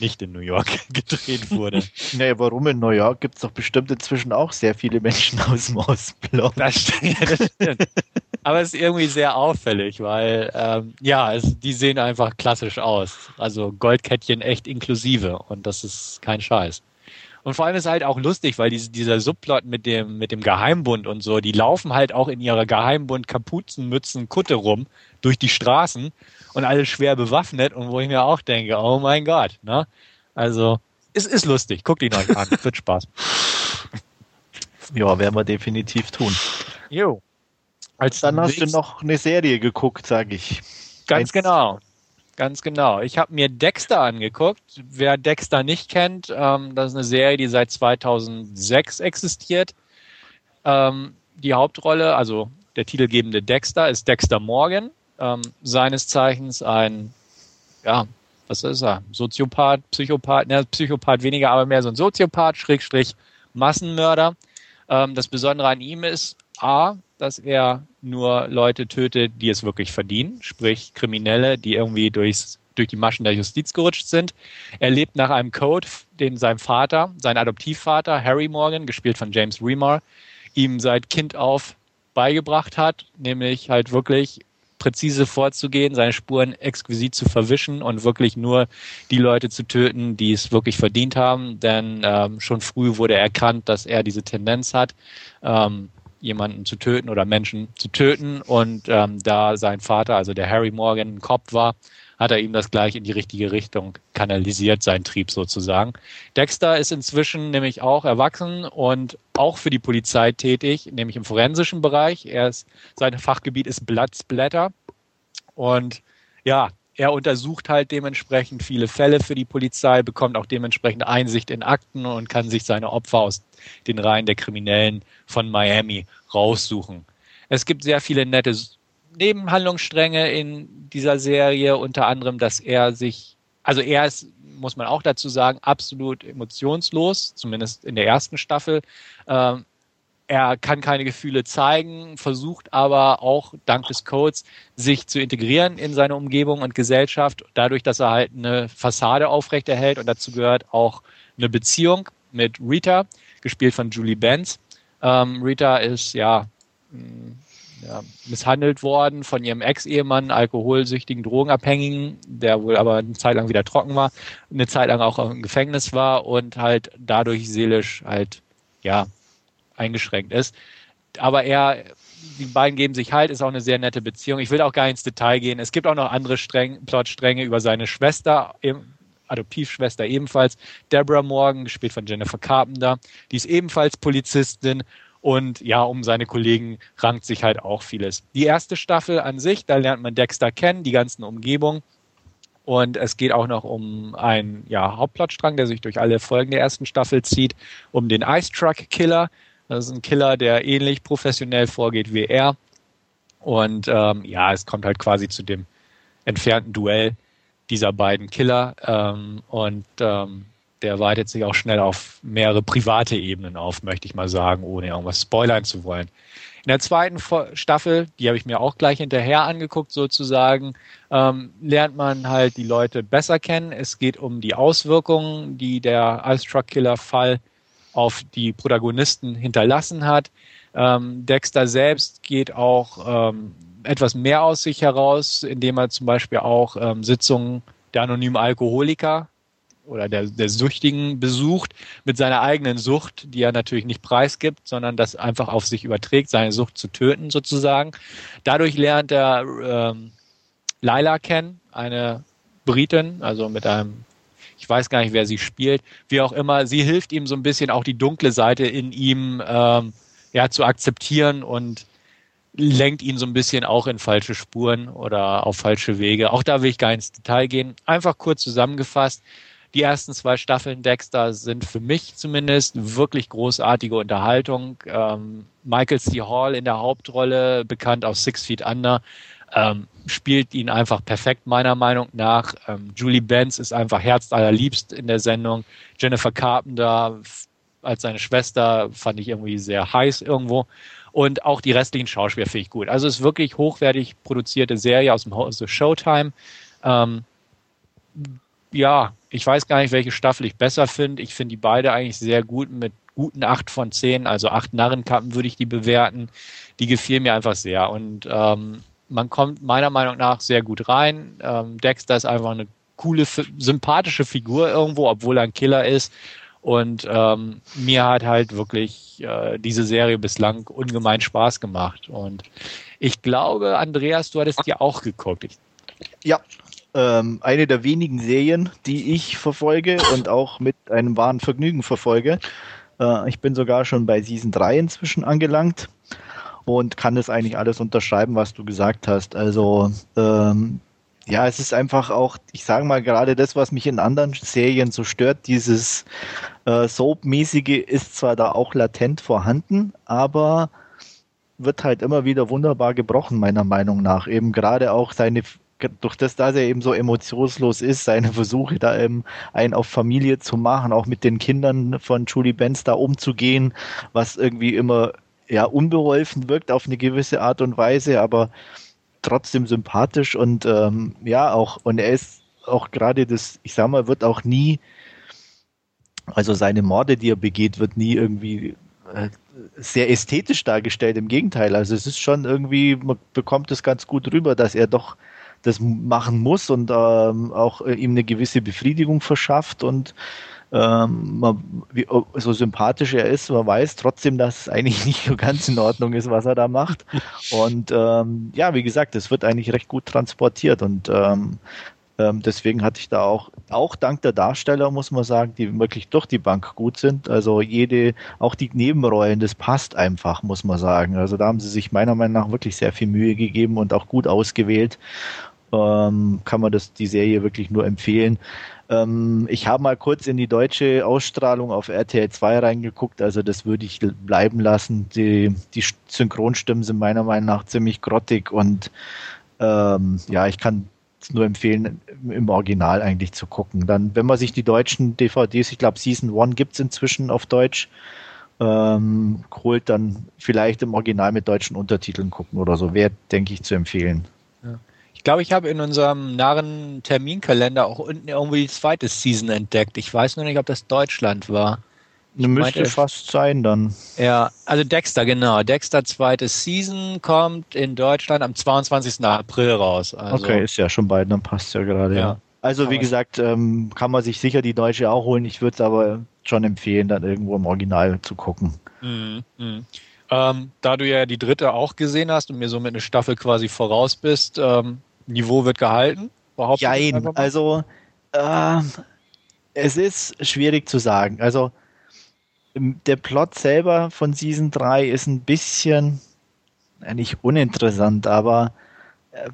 nicht in New York gedreht wurde. nee, warum in New York gibt es doch bestimmt inzwischen auch sehr viele Menschen aus dem Ostblock. Das stimmt, das stimmt. Aber es ist irgendwie sehr auffällig, weil ähm, ja, es, die sehen einfach klassisch aus. Also Goldkettchen echt inklusive und das ist kein Scheiß. Und vor allem ist halt auch lustig, weil diese, dieser Subplot mit dem, mit dem Geheimbund und so, die laufen halt auch in ihrer Geheimbund Kapuzenmützen Kutte rum durch die Straßen und alle schwer bewaffnet und wo ich mir auch denke, oh mein Gott, ne? Also, es ist lustig. Guckt ihn euch an. Wird Spaß. Ja, werden wir definitiv tun. Jo. Als Dann hast du noch eine Serie geguckt, sage ich. Ganz Eins. genau. Ganz genau. Ich habe mir Dexter angeguckt. Wer Dexter nicht kennt, ähm, das ist eine Serie, die seit 2006 existiert. Ähm, die Hauptrolle, also der titelgebende Dexter, ist Dexter Morgan. Ähm, seines Zeichens ein, ja, was ist er? Soziopath, Psychopath, ne, Psychopath weniger, aber mehr so ein Soziopath, Schrägstrich Massenmörder. Ähm, das Besondere an ihm ist, A, dass er nur Leute tötet, die es wirklich verdienen, sprich Kriminelle, die irgendwie durchs, durch die Maschen der Justiz gerutscht sind. Er lebt nach einem Code, den sein Vater, sein Adoptivvater Harry Morgan, gespielt von James Remar, ihm seit Kind auf beigebracht hat, nämlich halt wirklich präzise vorzugehen, seine Spuren exquisit zu verwischen und wirklich nur die Leute zu töten, die es wirklich verdient haben. Denn ähm, schon früh wurde erkannt, dass er diese Tendenz hat, ähm, jemanden zu töten oder Menschen zu töten. Und ähm, da sein Vater, also der Harry Morgan, ein Kopf war, hat er ihm das gleich in die richtige Richtung kanalisiert, sein Trieb sozusagen. Dexter ist inzwischen nämlich auch erwachsen und auch für die Polizei tätig, nämlich im forensischen Bereich. Er ist, sein Fachgebiet ist Blattsblätter. Und ja, er untersucht halt dementsprechend viele Fälle für die Polizei, bekommt auch dementsprechend Einsicht in Akten und kann sich seine Opfer aus den Reihen der Kriminellen von Miami raussuchen. Es gibt sehr viele nette Nebenhandlungsstränge in dieser Serie, unter anderem, dass er sich, also er ist, muss man auch dazu sagen, absolut emotionslos, zumindest in der ersten Staffel. Ähm, er kann keine Gefühle zeigen, versucht aber auch dank des Codes sich zu integrieren in seine Umgebung und Gesellschaft, dadurch, dass er halt eine Fassade aufrechterhält und dazu gehört auch eine Beziehung mit Rita, gespielt von Julie Benz. Ähm, Rita ist ja, mh, ja, misshandelt worden von ihrem Ex-Ehemann, alkoholsüchtigen Drogenabhängigen, der wohl aber eine Zeit lang wieder trocken war, eine Zeit lang auch im Gefängnis war und halt dadurch seelisch halt ja eingeschränkt ist. Aber er, die beiden geben sich halt, ist auch eine sehr nette Beziehung. Ich will auch gar nicht ins Detail gehen. Es gibt auch noch andere Streng, Plotstränge über seine Schwester, Adoptivschwester ebenfalls, Deborah Morgan, gespielt von Jennifer Carpenter. Die ist ebenfalls Polizistin und ja, um seine Kollegen rankt sich halt auch vieles. Die erste Staffel an sich, da lernt man Dexter kennen, die ganzen Umgebungen. Und es geht auch noch um einen ja, Hauptplotstrang, der sich durch alle Folgen der ersten Staffel zieht, um den Ice Truck Killer, das ist ein Killer, der ähnlich professionell vorgeht wie er. Und ähm, ja, es kommt halt quasi zu dem entfernten Duell dieser beiden Killer ähm, und ähm, der weitet sich auch schnell auf mehrere private Ebenen auf, möchte ich mal sagen, ohne irgendwas spoilern zu wollen. In der zweiten Staffel, die habe ich mir auch gleich hinterher angeguckt sozusagen, ähm, lernt man halt die Leute besser kennen. Es geht um die Auswirkungen, die der Ice Truck Killer Fall auf die Protagonisten hinterlassen hat. Ähm, Dexter selbst geht auch ähm, etwas mehr aus sich heraus, indem er zum Beispiel auch ähm, Sitzungen der anonymen Alkoholiker oder der, der Süchtigen besucht mit seiner eigenen Sucht, die er natürlich nicht preisgibt, sondern das einfach auf sich überträgt, seine Sucht zu töten sozusagen. Dadurch lernt er ähm, Laila kennen, eine Britin, also mit einem, ich weiß gar nicht, wer sie spielt, wie auch immer. Sie hilft ihm so ein bisschen auch die dunkle Seite in ihm ähm, ja, zu akzeptieren und lenkt ihn so ein bisschen auch in falsche Spuren oder auf falsche Wege. Auch da will ich gar nicht ins Detail gehen. Einfach kurz zusammengefasst. Die ersten zwei Staffeln Dexter sind für mich zumindest wirklich großartige Unterhaltung. Ähm, Michael C. Hall in der Hauptrolle, bekannt aus Six Feet Under, ähm, spielt ihn einfach perfekt meiner Meinung nach. Ähm, Julie Benz ist einfach herzallerliebst in der Sendung. Jennifer Carpenter als seine Schwester fand ich irgendwie sehr heiß irgendwo. Und auch die restlichen Schauspieler finde ich gut. Also es ist wirklich hochwertig produzierte Serie aus dem Hause Showtime. Ähm, ja, ich weiß gar nicht, welche Staffel ich besser finde. Ich finde die beide eigentlich sehr gut mit guten acht von zehn, also acht Narrenkappen würde ich die bewerten. Die gefielen mir einfach sehr und ähm, man kommt meiner Meinung nach sehr gut rein. Ähm, Dexter ist einfach eine coole, sympathische Figur irgendwo, obwohl er ein Killer ist. Und ähm, mir hat halt wirklich äh, diese Serie bislang ungemein Spaß gemacht. Und ich glaube, Andreas, du hattest die auch geguckt. Ich ja, ähm, eine der wenigen Serien, die ich verfolge und auch mit einem wahren Vergnügen verfolge. Äh, ich bin sogar schon bei Season 3 inzwischen angelangt und kann das eigentlich alles unterschreiben, was du gesagt hast. Also ähm, ja, es ist einfach auch, ich sage mal, gerade das, was mich in anderen Serien so stört, dieses äh, Soap-mäßige ist zwar da auch latent vorhanden, aber wird halt immer wieder wunderbar gebrochen, meiner Meinung nach. Eben gerade auch seine durch das, dass er eben so emotionslos ist, seine Versuche da eben einen auf Familie zu machen, auch mit den Kindern von Julie Benz da umzugehen, was irgendwie immer ja unbeholfen wirkt auf eine gewisse Art und Weise, aber trotzdem sympathisch und ähm, ja auch und er ist auch gerade das, ich sag mal, wird auch nie, also seine Morde, die er begeht, wird nie irgendwie äh, sehr ästhetisch dargestellt. Im Gegenteil, also es ist schon irgendwie, man bekommt es ganz gut rüber, dass er doch das machen muss und ähm, auch äh, ihm eine gewisse Befriedigung verschafft und ähm, man, wie, so sympathisch er ist, man weiß trotzdem, dass es eigentlich nicht so ganz in Ordnung ist, was er da macht. Und ähm, ja, wie gesagt, es wird eigentlich recht gut transportiert und ähm, ähm, deswegen hatte ich da auch, auch dank der Darsteller, muss man sagen, die wirklich durch die Bank gut sind. Also jede, auch die Nebenrollen, das passt einfach, muss man sagen. Also da haben sie sich meiner Meinung nach wirklich sehr viel Mühe gegeben und auch gut ausgewählt ähm, kann man das, die Serie wirklich nur empfehlen. Ähm, ich habe mal kurz in die deutsche Ausstrahlung auf RTL 2 reingeguckt, also das würde ich bleiben lassen. Die, die Synchronstimmen sind meiner Meinung nach ziemlich grottig und ähm, ja, ich kann es nur empfehlen, im Original eigentlich zu gucken. Dann, wenn man sich die deutschen DVDs, ich glaube Season 1 gibt es inzwischen auf Deutsch, ähm, holt, dann vielleicht im Original mit deutschen Untertiteln gucken oder so. Wäre, denke ich, zu empfehlen glaube, ich habe in unserem narren Terminkalender auch unten irgendwie die zweite Season entdeckt. Ich weiß nur nicht, ob das Deutschland war. Ich müsste meinte, fast sein dann. Ja, also Dexter, genau. Dexter zweite Season kommt in Deutschland am 22. April raus. Also, okay, ist ja schon bald, dann passt ja gerade, ja. ja. Also wie gesagt, ähm, kann man sich sicher die deutsche auch holen. Ich würde es aber schon empfehlen, dann irgendwo im Original zu gucken. Mhm, mh. Ähm, da du ja die dritte auch gesehen hast und mir somit eine Staffel quasi voraus bist, ähm, Niveau wird gehalten? Jein, also äh, es ist schwierig zu sagen. Also der Plot selber von Season 3 ist ein bisschen äh, nicht uninteressant, aber äh,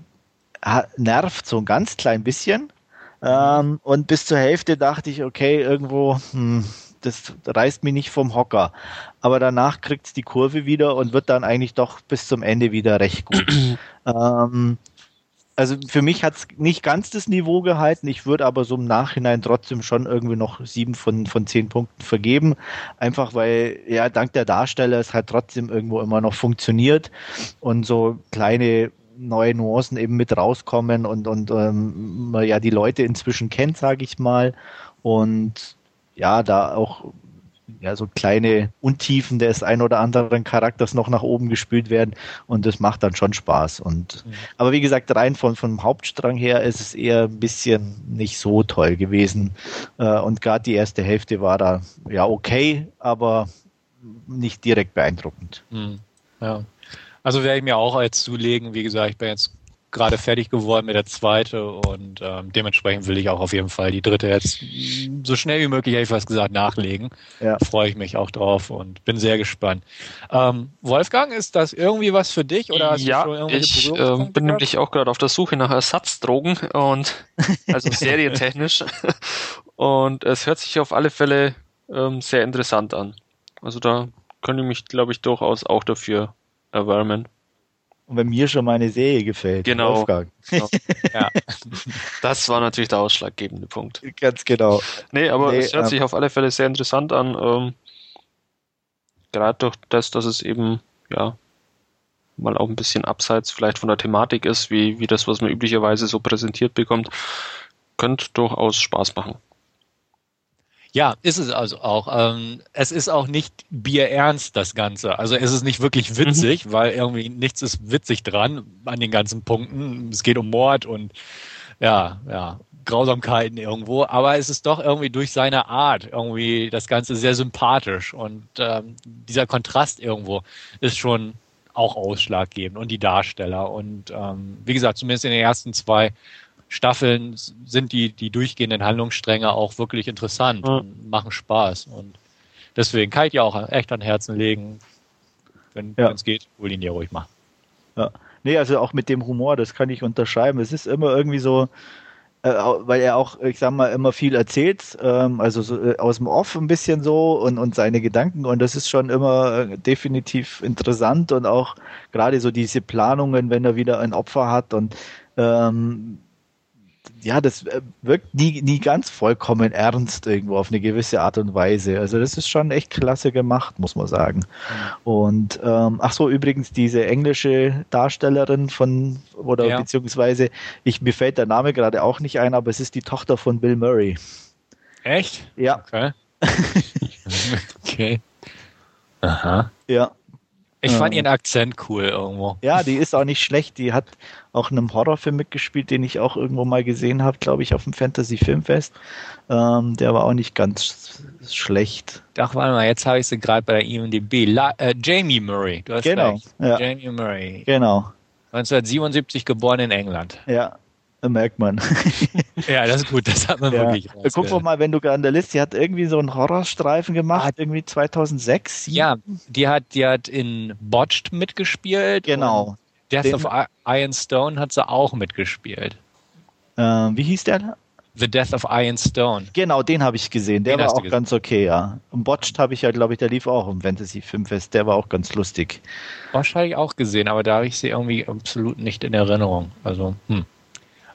nervt so ein ganz klein bisschen. Ähm, und bis zur Hälfte dachte ich, okay, irgendwo, hm, das reißt mich nicht vom Hocker. Aber danach kriegt es die Kurve wieder und wird dann eigentlich doch bis zum Ende wieder recht gut. ähm, also für mich hat es nicht ganz das Niveau gehalten. Ich würde aber so im Nachhinein trotzdem schon irgendwie noch sieben von, von zehn Punkten vergeben. Einfach weil, ja, dank der Darsteller es halt trotzdem irgendwo immer noch funktioniert und so kleine neue Nuancen eben mit rauskommen und, und ähm, ja die Leute inzwischen kennt, sage ich mal. Und ja, da auch ja, so kleine Untiefen des ein oder anderen Charakters noch nach oben gespült werden und das macht dann schon Spaß. Und mhm. aber wie gesagt, rein von vom Hauptstrang her ist es eher ein bisschen nicht so toll gewesen. Äh, und gerade die erste Hälfte war da ja okay, aber nicht direkt beeindruckend. Mhm. Ja. Also werde ich mir auch als zulegen, wie gesagt, ich bin jetzt gerade fertig geworden mit der zweite und ähm, dementsprechend will ich auch auf jeden Fall die dritte jetzt so schnell wie möglich, hätte ich fast gesagt, nachlegen. Ja. Freue ich mich auch drauf und bin sehr gespannt. Ähm, Wolfgang, ist das irgendwie was für dich oder hast ja, du schon ich äh, bin gehabt? nämlich auch gerade auf der Suche nach Ersatzdrogen und also serientechnisch und es hört sich auf alle Fälle ähm, sehr interessant an. Also da könnte ich mich, glaube ich, durchaus auch dafür erwärmen. Und wenn mir schon meine Serie gefällt. Genau. genau. ja. Das war natürlich der ausschlaggebende Punkt. Ganz genau. Nee, aber nee, es hört ähm, sich auf alle Fälle sehr interessant an. Ähm, gerade durch das, dass es eben, ja, mal auch ein bisschen abseits vielleicht von der Thematik ist, wie, wie das, was man üblicherweise so präsentiert bekommt, könnte durchaus Spaß machen. Ja, ist es also auch. Ähm, es ist auch nicht bierernst, das Ganze. Also es ist nicht wirklich mhm. witzig, mhm. weil irgendwie nichts ist witzig dran an den ganzen Punkten. Es geht um Mord und ja, ja, Grausamkeiten irgendwo, aber es ist doch irgendwie durch seine Art irgendwie das Ganze sehr sympathisch und ähm, dieser Kontrast irgendwo ist schon auch ausschlaggebend und die Darsteller und ähm, wie gesagt, zumindest in den ersten zwei Staffeln sind die, die durchgehenden Handlungsstränge auch wirklich interessant ja. und machen Spaß. Und deswegen kann ich dir auch echt an Herzen legen, wenn ja. es geht, hol ihn dir ruhig mal. Ja. Nee, also auch mit dem Humor, das kann ich unterschreiben. Es ist immer irgendwie so, äh, weil er auch, ich sag mal, immer viel erzählt, ähm, also so, äh, aus dem Off ein bisschen so und, und seine Gedanken und das ist schon immer äh, definitiv interessant und auch gerade so diese Planungen, wenn er wieder ein Opfer hat und ähm, ja, das äh, wirkt nie, nie ganz vollkommen ernst irgendwo auf eine gewisse Art und Weise. Also das ist schon echt klasse gemacht, muss man sagen. Mhm. Und ähm, ach so, übrigens diese englische Darstellerin von oder ja. beziehungsweise ich mir fällt der Name gerade auch nicht ein, aber es ist die Tochter von Bill Murray. Echt? Ja. Okay. okay. Aha. Ja. Ich fand ihren Akzent cool irgendwo. Ja, die ist auch nicht schlecht. Die hat auch in einem Horrorfilm mitgespielt, den ich auch irgendwo mal gesehen habe, glaube ich, auf dem Fantasy Filmfest. Ähm, der war auch nicht ganz schlecht. Ach, warte mal, jetzt habe ich sie gerade bei der IMDb. La äh, Jamie Murray, du hast genau, recht. Ja. Jamie Murray. Genau. 1977 geboren in England. Ja, merkt man. ja, das ist gut, das hat man ja. wirklich. Guck wir mal, wenn du an der Liste, die hat irgendwie so einen Horrorstreifen gemacht, hat, irgendwie 2006. 7? Ja, die hat, die hat in Botched mitgespielt. Genau. Death Den, of Iron Stone hat sie auch mitgespielt. Äh, wie hieß der? The Death of Iron Stone. Genau, den habe ich gesehen. Der den war auch ganz okay, ja. Und Botched habe ich ja, glaube ich, der lief auch im Fantasy Filmfest. Der war auch ganz lustig. Botched habe ich auch gesehen, aber da habe ich sie irgendwie absolut nicht in Erinnerung. Also, hm.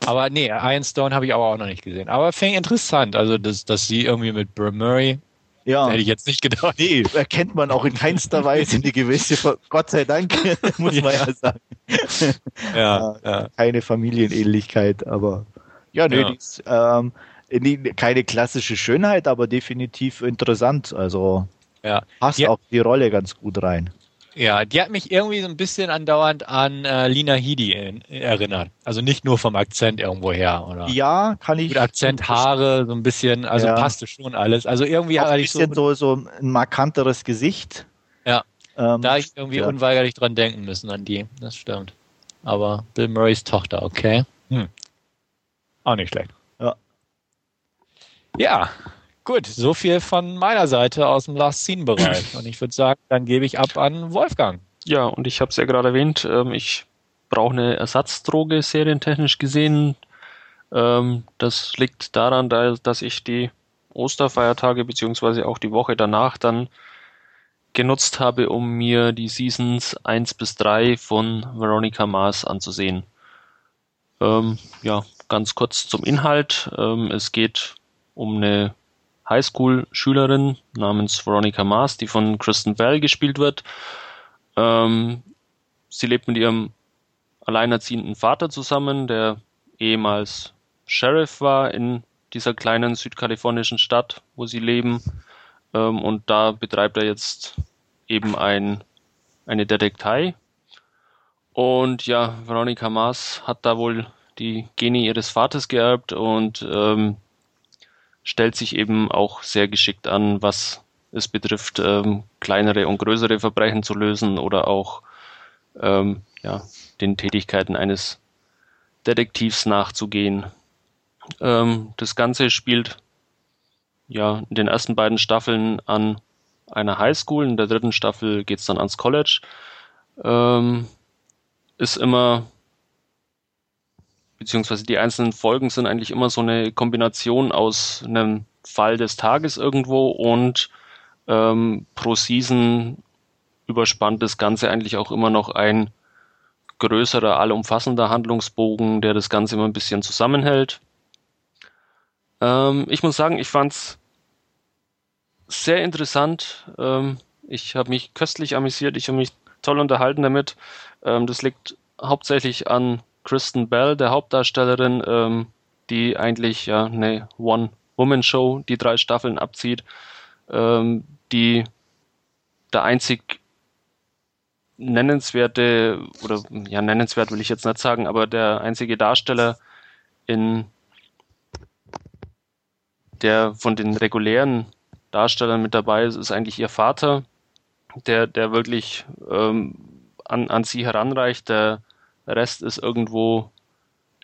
Aber nee, Iron Stone habe ich aber auch noch nicht gesehen. Aber fängt interessant, also dass, dass sie irgendwie mit Bill Murray ja. Hätte ich jetzt nicht gedacht. Nee, erkennt man auch in keinster Weise eine gewisse, Gott sei Dank, muss man ja sagen. Ja, ja. Keine Familienähnlichkeit, aber ja, nee, ja. Ist, ähm, keine klassische Schönheit, aber definitiv interessant. Also passt auch die Rolle ganz gut rein. Ja, die hat mich irgendwie so ein bisschen andauernd an äh, Lina Headey erinnert. Also nicht nur vom Akzent irgendwo her, oder? Ja, kann ich. Mit Akzent, Haare, so ein bisschen, also ja. passte schon alles. Also irgendwie hatte ich so, so, so ein markanteres Gesicht. Ja. Ähm, da ich irgendwie ja. unweigerlich dran denken müssen an die. Das stimmt. Aber Bill Murrays Tochter, okay. Hm. Auch nicht schlecht. Ja. Ja, Gut, so viel von meiner Seite aus dem Last Scene Bereich. Und ich würde sagen, dann gebe ich ab an Wolfgang. Ja, und ich habe es ja gerade erwähnt, ähm, ich brauche eine Ersatzdroge serientechnisch gesehen. Ähm, das liegt daran, dass ich die Osterfeiertage beziehungsweise auch die Woche danach dann genutzt habe, um mir die Seasons 1 bis 3 von Veronica Mars anzusehen. Ähm, ja, ganz kurz zum Inhalt. Ähm, es geht um eine Highschool-Schülerin namens Veronica Mars, die von Kristen Bell gespielt wird. Ähm, sie lebt mit ihrem alleinerziehenden Vater zusammen, der ehemals Sheriff war in dieser kleinen südkalifornischen Stadt, wo sie leben. Ähm, und da betreibt er jetzt eben ein, eine Detektei. Und ja, Veronica Mars hat da wohl die Gene ihres Vaters geerbt und ähm, stellt sich eben auch sehr geschickt an, was es betrifft, ähm, kleinere und größere Verbrechen zu lösen oder auch ähm, ja, den Tätigkeiten eines Detektivs nachzugehen. Ähm, das Ganze spielt ja in den ersten beiden Staffeln an einer Highschool, in der dritten Staffel geht es dann ans College. Ähm, ist immer, beziehungsweise die einzelnen Folgen sind eigentlich immer so eine Kombination aus einem Fall des Tages irgendwo und ähm, pro Season überspannt das Ganze eigentlich auch immer noch ein größerer, allumfassender Handlungsbogen, der das Ganze immer ein bisschen zusammenhält. Ähm, ich muss sagen, ich fand's sehr interessant. Ähm, ich habe mich köstlich amüsiert, ich habe mich toll unterhalten damit. Ähm, das liegt hauptsächlich an Kristen Bell, der Hauptdarstellerin, ähm, die eigentlich ja eine One-Woman-Show, die drei Staffeln abzieht, ähm, die der einzig nennenswerte, oder ja, nennenswert will ich jetzt nicht sagen, aber der einzige Darsteller in der von den regulären Darstellern mit dabei ist, ist eigentlich ihr Vater, der, der wirklich ähm, an, an sie heranreicht. Der Rest ist irgendwo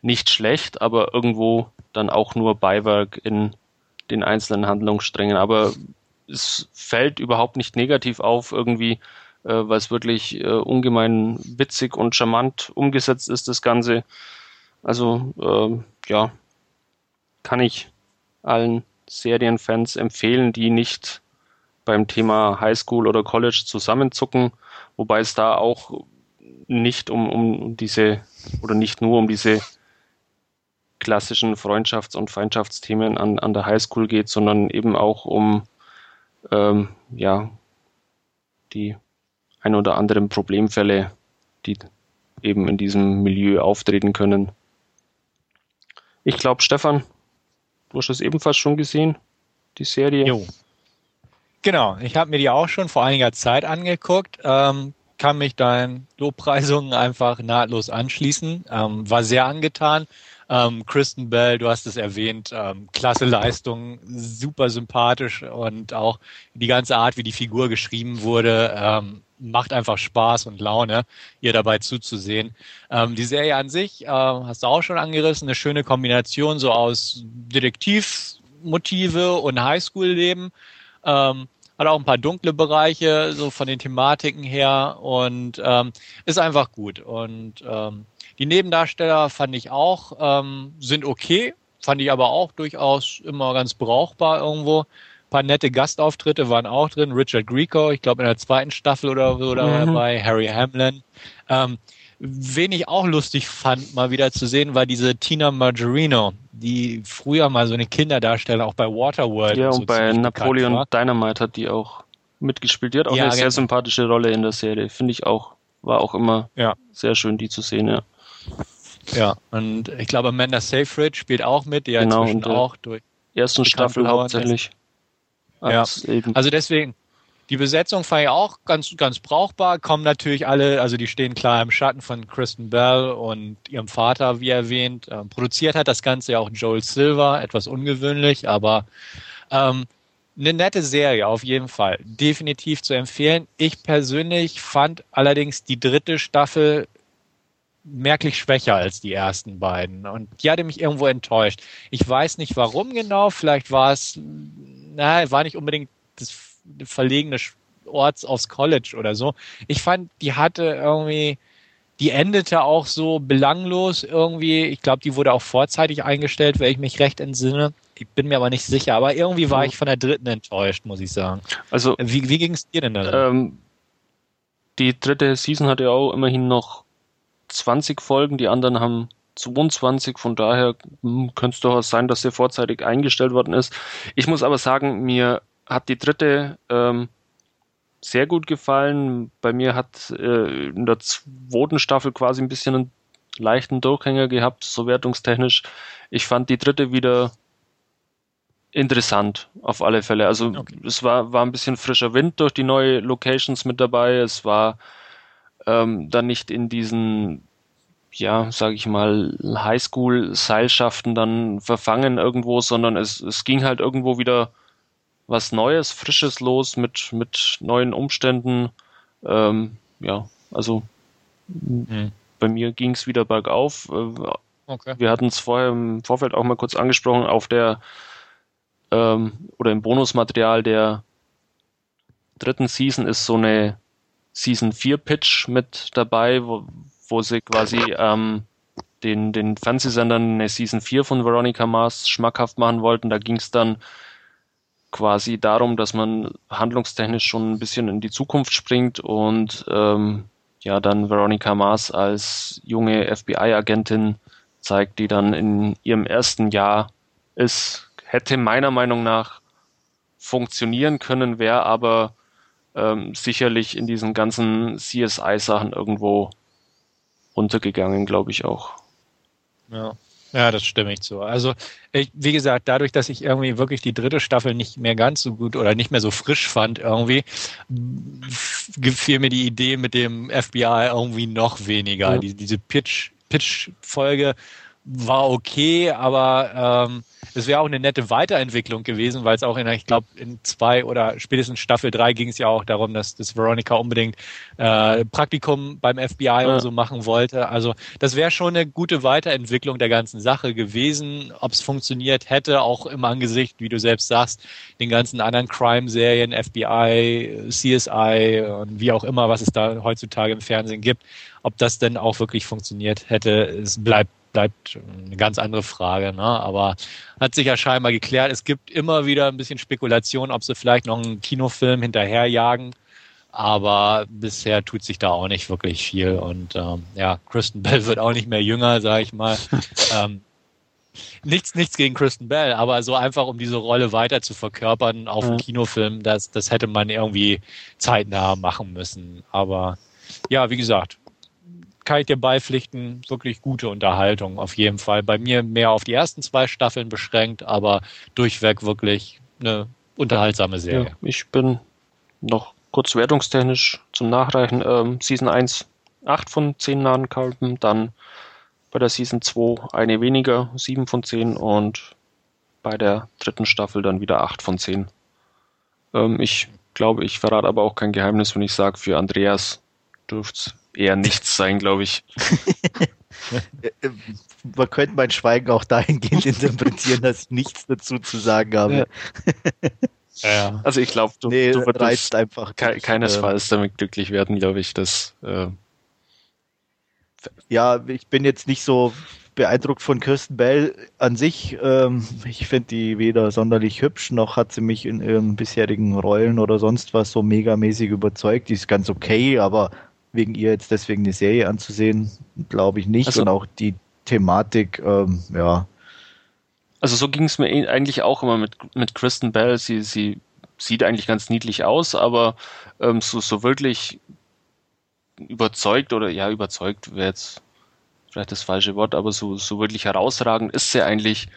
nicht schlecht, aber irgendwo dann auch nur Beiwerk in den einzelnen Handlungssträngen. Aber es fällt überhaupt nicht negativ auf irgendwie, äh, weil es wirklich äh, ungemein witzig und charmant umgesetzt ist, das Ganze. Also äh, ja, kann ich allen Serienfans empfehlen, die nicht beim Thema Highschool oder College zusammenzucken, wobei es da auch nicht um, um diese oder nicht nur um diese klassischen Freundschafts- und Feindschaftsthemen an, an der Highschool geht, sondern eben auch um ähm, ja die ein oder anderen Problemfälle, die eben in diesem Milieu auftreten können. Ich glaube, Stefan, Du hast das ebenfalls schon gesehen, die Serie. Jo. Genau, ich habe mir die auch schon vor einiger Zeit angeguckt. Ähm, kann mich deinen Lobpreisungen einfach nahtlos anschließen. Ähm, war sehr angetan. Ähm, Kristen Bell, du hast es erwähnt, ähm, klasse Leistung, super sympathisch und auch die ganze Art, wie die Figur geschrieben wurde, ähm, macht einfach Spaß und Laune, ihr dabei zuzusehen. Ähm, die Serie an sich, äh, hast du auch schon angerissen, eine schöne Kombination so aus Detektivmotive und Highschool-Leben. Ähm, hat auch ein paar dunkle Bereiche, so von den Thematiken her und ähm, ist einfach gut. Und ähm, die Nebendarsteller fand ich auch, ähm, sind okay, fand ich aber auch durchaus immer ganz brauchbar irgendwo paar nette Gastauftritte waren auch drin. Richard Grieco, ich glaube in der zweiten Staffel oder so mhm. dabei, Harry Hamlin. Ähm, wen ich auch lustig fand, mal wieder zu sehen, war diese Tina Margarino, die früher mal so eine Kinderdarsteller auch bei Waterworld. Ja, und, so bei Napoleon Dynamite hat die auch mitgespielt. Die hat auch ja, eine sehr genau. sympathische Rolle in der Serie, finde ich auch. War auch immer ja. sehr schön, die zu sehen, ja. Ja, und ich glaube, Amanda Seyfried spielt auch mit, die ja genau, inzwischen auch durch ersten Staffel hauptsächlich. Ja. Also deswegen, die Besetzung fand ich auch ganz, ganz brauchbar. Kommen natürlich alle, also die stehen klar im Schatten von Kristen Bell und ihrem Vater, wie erwähnt. Ähm, produziert hat das Ganze ja auch Joel Silver, etwas ungewöhnlich, aber ähm, eine nette Serie auf jeden Fall. Definitiv zu empfehlen. Ich persönlich fand allerdings die dritte Staffel merklich schwächer als die ersten beiden. Und die hatte mich irgendwo enttäuscht. Ich weiß nicht warum genau. Vielleicht war es na, war nicht unbedingt das verlegene Orts aufs College oder so. Ich fand, die hatte irgendwie, die endete auch so belanglos irgendwie. Ich glaube, die wurde auch vorzeitig eingestellt, wenn ich mich recht entsinne. Ich bin mir aber nicht sicher. Aber irgendwie war ich von der dritten enttäuscht, muss ich sagen. Also, wie, wie ging es dir denn da? Ähm, die dritte Season hatte auch immerhin noch 20 Folgen. Die anderen haben 22, von daher hm, könnte es durchaus sein, dass der vorzeitig eingestellt worden ist. Ich muss aber sagen, mir hat die dritte ähm, sehr gut gefallen. Bei mir hat äh, in der zweiten Staffel quasi ein bisschen einen leichten Durchhänger gehabt, so wertungstechnisch. Ich fand die dritte wieder interessant, auf alle Fälle. Also okay. es war, war ein bisschen frischer Wind durch die neue Locations mit dabei. Es war ähm, dann nicht in diesen, ja, sage ich mal, Highschool-Seilschaften dann verfangen irgendwo, sondern es, es ging halt irgendwo wieder was Neues, Frisches los mit, mit neuen Umständen. Ähm, ja, also mhm. bei mir ging es wieder bergauf. Okay. Wir hatten es vorher im Vorfeld auch mal kurz angesprochen, auf der ähm, oder im Bonusmaterial der dritten Season ist so eine Season 4 Pitch mit dabei, wo, wo sie quasi ähm, den, den Fernsehsendern eine Season 4 von Veronica Mars schmackhaft machen wollten. Da ging es dann quasi darum, dass man handlungstechnisch schon ein bisschen in die Zukunft springt und ähm, ja dann Veronica Mars als junge FBI-Agentin zeigt, die dann in ihrem ersten Jahr ist, hätte meiner Meinung nach funktionieren können, wäre aber ähm, sicherlich in diesen ganzen CSI-Sachen irgendwo untergegangen, glaube ich auch. Ja. Ja, das stimme ich zu. Also, ich, wie gesagt, dadurch, dass ich irgendwie wirklich die dritte Staffel nicht mehr ganz so gut oder nicht mehr so frisch fand, irgendwie, gefiel mir die Idee mit dem FBI irgendwie noch weniger. Ja. Die, diese Pitch, Pitch-Folge war okay, aber ähm, es wäre auch eine nette Weiterentwicklung gewesen, weil es auch in, ich glaube, in zwei oder spätestens Staffel drei ging es ja auch darum, dass, dass Veronica unbedingt äh, Praktikum beim FBI ja. und so machen wollte. Also das wäre schon eine gute Weiterentwicklung der ganzen Sache gewesen. Ob es funktioniert hätte, auch im Angesicht, wie du selbst sagst, den ganzen anderen Crime-Serien, FBI, CSI und wie auch immer, was es da heutzutage im Fernsehen gibt, ob das denn auch wirklich funktioniert hätte, es bleibt bleibt eine ganz andere Frage. Ne? Aber hat sich ja scheinbar geklärt. Es gibt immer wieder ein bisschen Spekulation, ob sie vielleicht noch einen Kinofilm hinterherjagen. Aber bisher tut sich da auch nicht wirklich viel. Und ähm, ja, Kristen Bell wird auch nicht mehr jünger, sage ich mal. ähm, nichts, nichts gegen Kristen Bell, aber so einfach, um diese Rolle weiter zu verkörpern auf einem Kinofilm, das, das hätte man irgendwie zeitnah machen müssen. Aber ja, wie gesagt, kann ich dir beipflichten, wirklich gute Unterhaltung auf jeden Fall. Bei mir mehr auf die ersten zwei Staffeln beschränkt, aber durchweg wirklich eine unterhaltsame Serie. Ja, ich bin noch kurz wertungstechnisch zum Nachreichen. Ähm, Season 1 8 von 10 Nahenkalben, dann bei der Season 2 eine weniger, 7 von 10 und bei der dritten Staffel dann wieder 8 von 10. Ähm, ich glaube, ich verrate aber auch kein Geheimnis, wenn ich sage, für Andreas dürfte es eher nichts sein, glaube ich. Man könnte mein Schweigen auch dahingehend interpretieren, dass ich nichts dazu zu sagen habe. Ja. ja. Also ich glaube, du, nee, du würdest einfach ke keinesfalls ähm, damit glücklich werden, glaube ich. Dass, äh, ja, ich bin jetzt nicht so beeindruckt von Kirsten Bell an sich. Ähm, ich finde die weder sonderlich hübsch, noch hat sie mich in ihren bisherigen Rollen oder sonst was so megamäßig überzeugt. Die ist ganz okay, aber wegen ihr jetzt deswegen eine Serie anzusehen, glaube ich nicht. Also, und auch die Thematik, ähm, ja. Also so ging es mir eh eigentlich auch immer mit, mit Kristen Bell. Sie, sie sieht eigentlich ganz niedlich aus, aber ähm, so, so wirklich überzeugt oder ja, überzeugt wäre jetzt vielleicht das falsche Wort, aber so, so wirklich herausragend ist sie eigentlich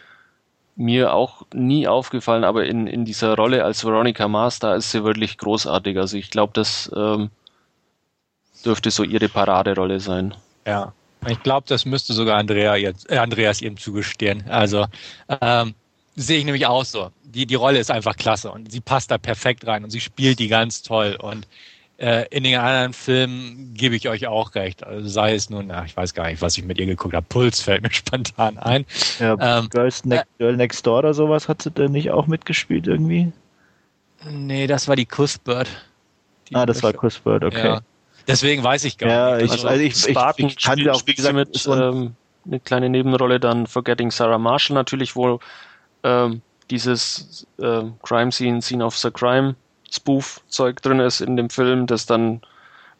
mir auch nie aufgefallen, aber in, in dieser Rolle als Veronica Mars, da ist sie wirklich großartig. Also ich glaube, dass ähm, dürfte so ihre Paraderolle sein. Ja, ich glaube, das müsste sogar Andrea ihr, äh, Andreas ihm zugestehen. Also ähm, sehe ich nämlich auch so. Die, die Rolle ist einfach klasse und sie passt da perfekt rein und sie spielt die ganz toll. Und äh, in den anderen Filmen gebe ich euch auch recht. Also sei es nun, ach, ich weiß gar nicht, was ich mit ihr geguckt habe. Puls fällt mir spontan ein. Ja, ähm, Girls Next, äh, Girl Next Door oder sowas hat sie denn nicht auch mitgespielt irgendwie? Nee, das war die Kussbird. Die ah, das war Kussbird, okay. Ja. Deswegen weiß ich gar ja, nicht. Ich, also, also ich, Spartan ich, ich kann spielt, auch, wie gesagt, mit ähm, eine kleine Nebenrolle, dann Forgetting Sarah Marshall natürlich, wo ähm, dieses äh, Crime Scene, Scene of the Crime Spoof-Zeug drin ist in dem Film, das dann,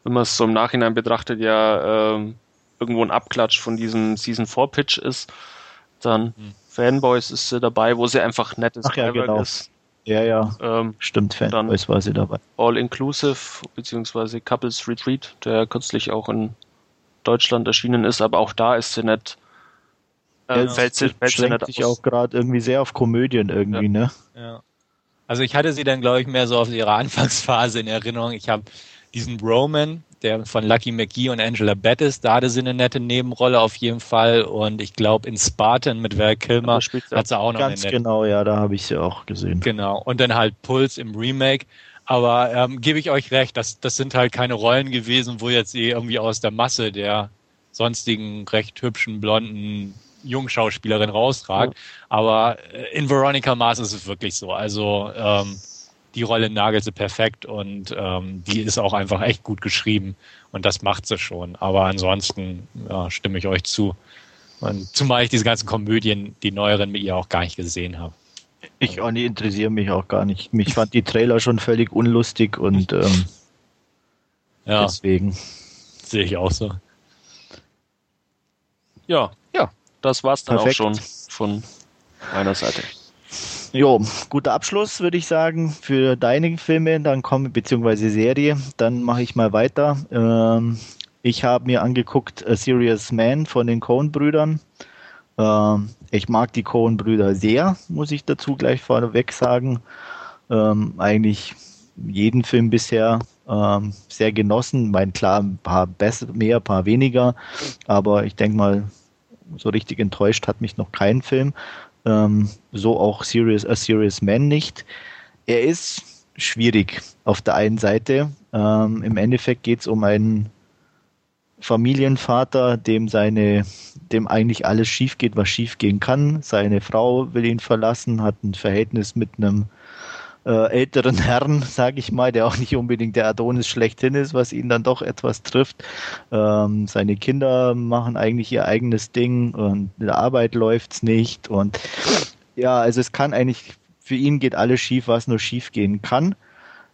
wenn man es so im Nachhinein betrachtet, ja ähm, irgendwo ein Abklatsch von diesem Season 4 Pitch ist. Dann hm. Fanboys ist sie dabei, wo sie einfach nettes Ach ja, genau. ist. Ja, ja. Ähm, Stimmt, Fanboys war sie dabei. All Inclusive, beziehungsweise Couples Retreat, der kürzlich auch in Deutschland erschienen ist, aber auch da ist sie nicht. Äh, ja, fällt sie, fällt sie nicht sich auch gerade irgendwie sehr auf Komödien irgendwie, ja. ne? Ja. Also ich hatte sie dann, glaube ich, mehr so auf ihre Anfangsphase in Erinnerung. Ich habe diesen Roman, der von Lucky McGee und Angela Bettis, da hatte sie eine nette Nebenrolle auf jeden Fall. Und ich glaube, in Spartan mit Val Kilmer hat sie auch noch Ganz eine nette. genau, ja, da habe ich sie auch gesehen. Genau. Und dann halt Puls im Remake. Aber ähm, gebe ich euch recht, das, das sind halt keine Rollen gewesen, wo jetzt sie irgendwie aus der Masse der sonstigen recht hübschen, blonden Jungschauspielerin rausragt. Ja. Aber äh, in Veronica Mars ist es wirklich so. Also ähm, die Rolle nagelt sie perfekt und ähm, die ist auch einfach echt gut geschrieben und das macht sie schon. Aber ansonsten ja, stimme ich euch zu. Und zumal ich diese ganzen Komödien, die neueren mit ihr auch gar nicht gesehen habe. Ich auch nicht, interessiere mich auch gar nicht. Mich fand die Trailer schon völlig unlustig und ähm, ja, deswegen. Sehe ich auch so. Ja, ja, das war's dann Perfekt. auch schon von meiner Seite. Jo, guter Abschluss, würde ich sagen, für deine Filme, dann komme, beziehungsweise Serie. Dann mache ich mal weiter. Ähm, ich habe mir angeguckt A Serious Man von den Coen-Brüdern. Ähm, ich mag die Coen-Brüder sehr, muss ich dazu gleich vorweg sagen. Ähm, eigentlich jeden Film bisher ähm, sehr genossen. Mein klar, ein paar besser, mehr, ein paar weniger. Aber ich denke mal, so richtig enttäuscht hat mich noch kein Film. Ähm, so auch Serious, A Serious Man nicht. Er ist schwierig auf der einen Seite. Ähm, Im Endeffekt geht es um einen Familienvater, dem seine, dem eigentlich alles schief geht, was schief gehen kann. Seine Frau will ihn verlassen, hat ein Verhältnis mit einem äh, älteren Herrn, sage ich mal, der auch nicht unbedingt der Adonis schlechthin ist, was ihn dann doch etwas trifft. Ähm, seine Kinder machen eigentlich ihr eigenes Ding und in der Arbeit läuft's nicht und ja, also es kann eigentlich für ihn geht alles schief, was nur schief gehen kann.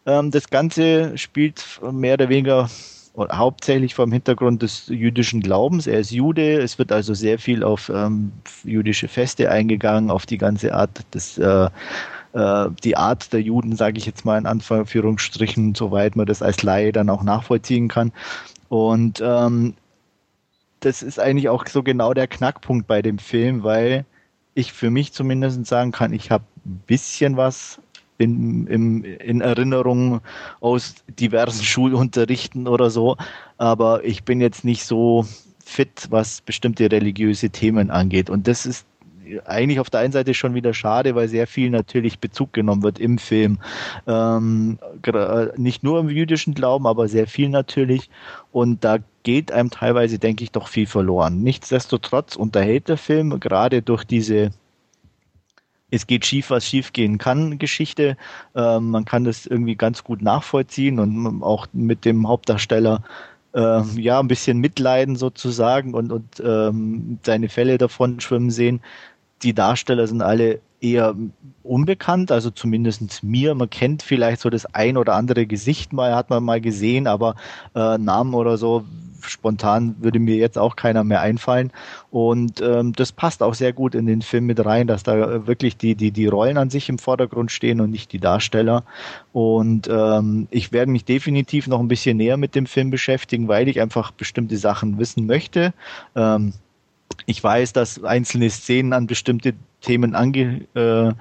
Ähm, das Ganze spielt mehr oder weniger hauptsächlich vom Hintergrund des jüdischen Glaubens. Er ist Jude, es wird also sehr viel auf ähm, jüdische Feste eingegangen, auf die ganze Art des äh, äh, die Art der Juden, sage ich jetzt mal in Anführungsstrichen, soweit man das als Laie dann auch nachvollziehen kann. Und ähm, das ist eigentlich auch so genau der Knackpunkt bei dem Film, weil ich für mich zumindest sagen kann, ich habe ein bisschen was in, in, in Erinnerung aus diversen Schulunterrichten oder so, aber ich bin jetzt nicht so fit, was bestimmte religiöse Themen angeht. Und das ist eigentlich auf der einen Seite schon wieder schade, weil sehr viel natürlich Bezug genommen wird im Film. Ähm, nicht nur im jüdischen Glauben, aber sehr viel natürlich. Und da geht einem teilweise, denke ich, doch viel verloren. Nichtsdestotrotz unterhält der Film gerade durch diese es geht schief, was schief gehen kann, Geschichte. Ähm, man kann das irgendwie ganz gut nachvollziehen und auch mit dem Hauptdarsteller äh, ja ein bisschen mitleiden sozusagen und, und ähm, seine Fälle davon schwimmen sehen die Darsteller sind alle eher unbekannt, also zumindest mir. Man kennt vielleicht so das ein oder andere Gesicht mal, hat man mal gesehen, aber äh, Namen oder so spontan würde mir jetzt auch keiner mehr einfallen. Und ähm, das passt auch sehr gut in den Film mit rein, dass da wirklich die, die, die Rollen an sich im Vordergrund stehen und nicht die Darsteller. Und ähm, ich werde mich definitiv noch ein bisschen näher mit dem Film beschäftigen, weil ich einfach bestimmte Sachen wissen möchte. Ähm, ich weiß, dass einzelne Szenen an bestimmte Themen angelehnt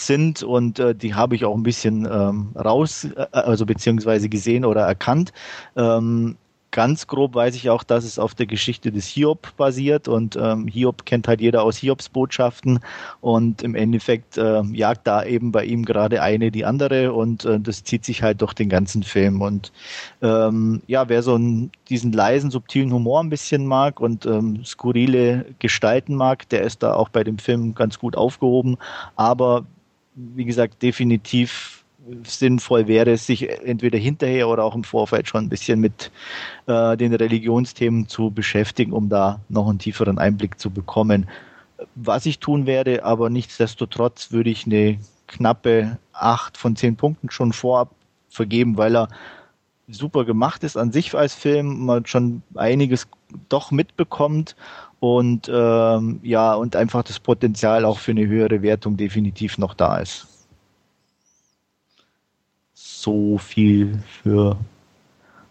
sind und äh, die habe ich auch ein bisschen ähm, raus, äh, also beziehungsweise gesehen oder erkannt. Ähm, ganz grob weiß ich auch, dass es auf der Geschichte des Hiob basiert und ähm, Hiob kennt halt jeder aus Hiobs Botschaften und im Endeffekt äh, jagt da eben bei ihm gerade eine die andere und äh, das zieht sich halt durch den ganzen Film und ähm, ja, wer so einen, diesen leisen, subtilen Humor ein bisschen mag und ähm, skurrile Gestalten mag, der ist da auch bei dem Film ganz gut aufgehoben, aber wie gesagt, definitiv sinnvoll wäre es, sich entweder hinterher oder auch im Vorfeld schon ein bisschen mit äh, den Religionsthemen zu beschäftigen, um da noch einen tieferen Einblick zu bekommen. Was ich tun werde, aber nichtsdestotrotz würde ich eine knappe acht von zehn Punkten schon vorab vergeben, weil er super gemacht ist an sich als Film, man schon einiges doch mitbekommt und ähm, ja, und einfach das Potenzial auch für eine höhere Wertung definitiv noch da ist. So viel für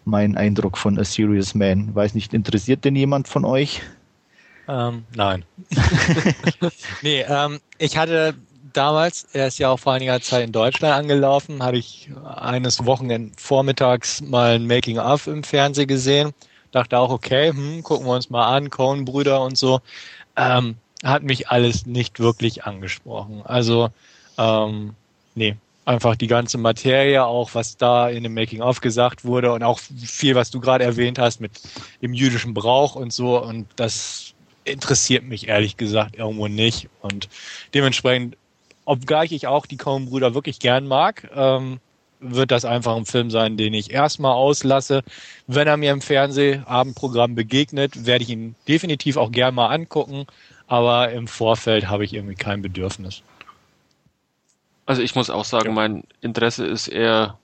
meinen Eindruck von A Serious Man. Weiß nicht, interessiert denn jemand von euch? Ähm, nein. nee, ähm, ich hatte damals, er ist ja auch vor einiger Zeit in Deutschland angelaufen, hatte ich eines Wochenend vormittags mal ein Making-of im Fernsehen gesehen. Dachte auch, okay, hm, gucken wir uns mal an, Cohen-Brüder und so. Ähm, hat mich alles nicht wirklich angesprochen. Also, ähm, nee, einfach die ganze Materie, auch was da in dem Making-of gesagt wurde und auch viel, was du gerade erwähnt hast mit dem jüdischen Brauch und so. Und das interessiert mich ehrlich gesagt irgendwo nicht. Und dementsprechend obgleich ich auch die Coen-Brüder wirklich gern mag, ähm, wird das einfach ein Film sein, den ich erstmal auslasse. Wenn er mir im Fernsehabendprogramm begegnet, werde ich ihn definitiv auch gern mal angucken, aber im Vorfeld habe ich irgendwie kein Bedürfnis. Also ich muss auch sagen, ja. mein Interesse ist eher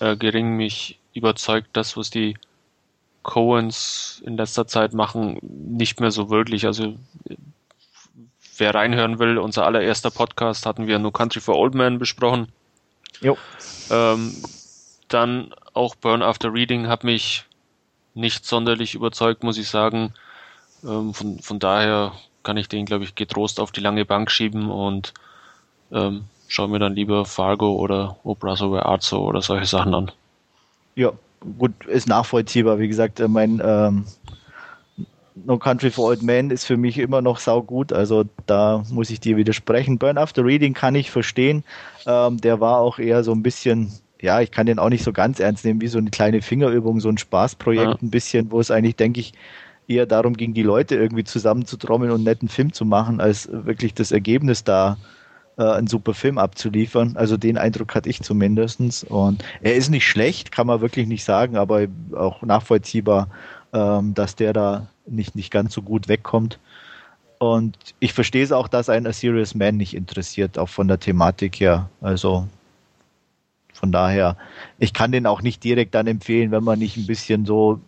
äh, gering. Mich überzeugt das, was die Coens in letzter Zeit machen, nicht mehr so wirklich. Also wer reinhören will, unser allererster Podcast hatten wir No Country for Old Men besprochen. Jo. Ähm, dann auch Burn After Reading hat mich nicht sonderlich überzeugt, muss ich sagen. Ähm, von, von daher kann ich den, glaube ich, getrost auf die lange Bank schieben und ähm, schaue mir dann lieber Fargo oder O Brother Where Art So oder solche Sachen an. Ja, gut, ist nachvollziehbar. Wie gesagt, äh, mein ähm, No Country for Old Men ist für mich immer noch saugut, also da muss ich dir widersprechen. Burn After Reading kann ich verstehen. Ähm, der war auch eher so ein bisschen, ja, ich kann den auch nicht so ganz ernst nehmen, wie so eine kleine Fingerübung, so ein Spaßprojekt ja. ein bisschen, wo es eigentlich, denke ich, eher darum ging, die Leute irgendwie zusammenzutrommeln und einen netten Film zu machen, als wirklich das Ergebnis da äh, einen super Film abzuliefern. Also den Eindruck hatte ich zumindestens. Und er ist nicht schlecht, kann man wirklich nicht sagen, aber auch nachvollziehbar, ähm, dass der da nicht, nicht ganz so gut wegkommt. Und ich verstehe es auch, dass ein A Serious Man nicht interessiert, auch von der Thematik her. Also von daher, ich kann den auch nicht direkt dann empfehlen, wenn man nicht ein bisschen so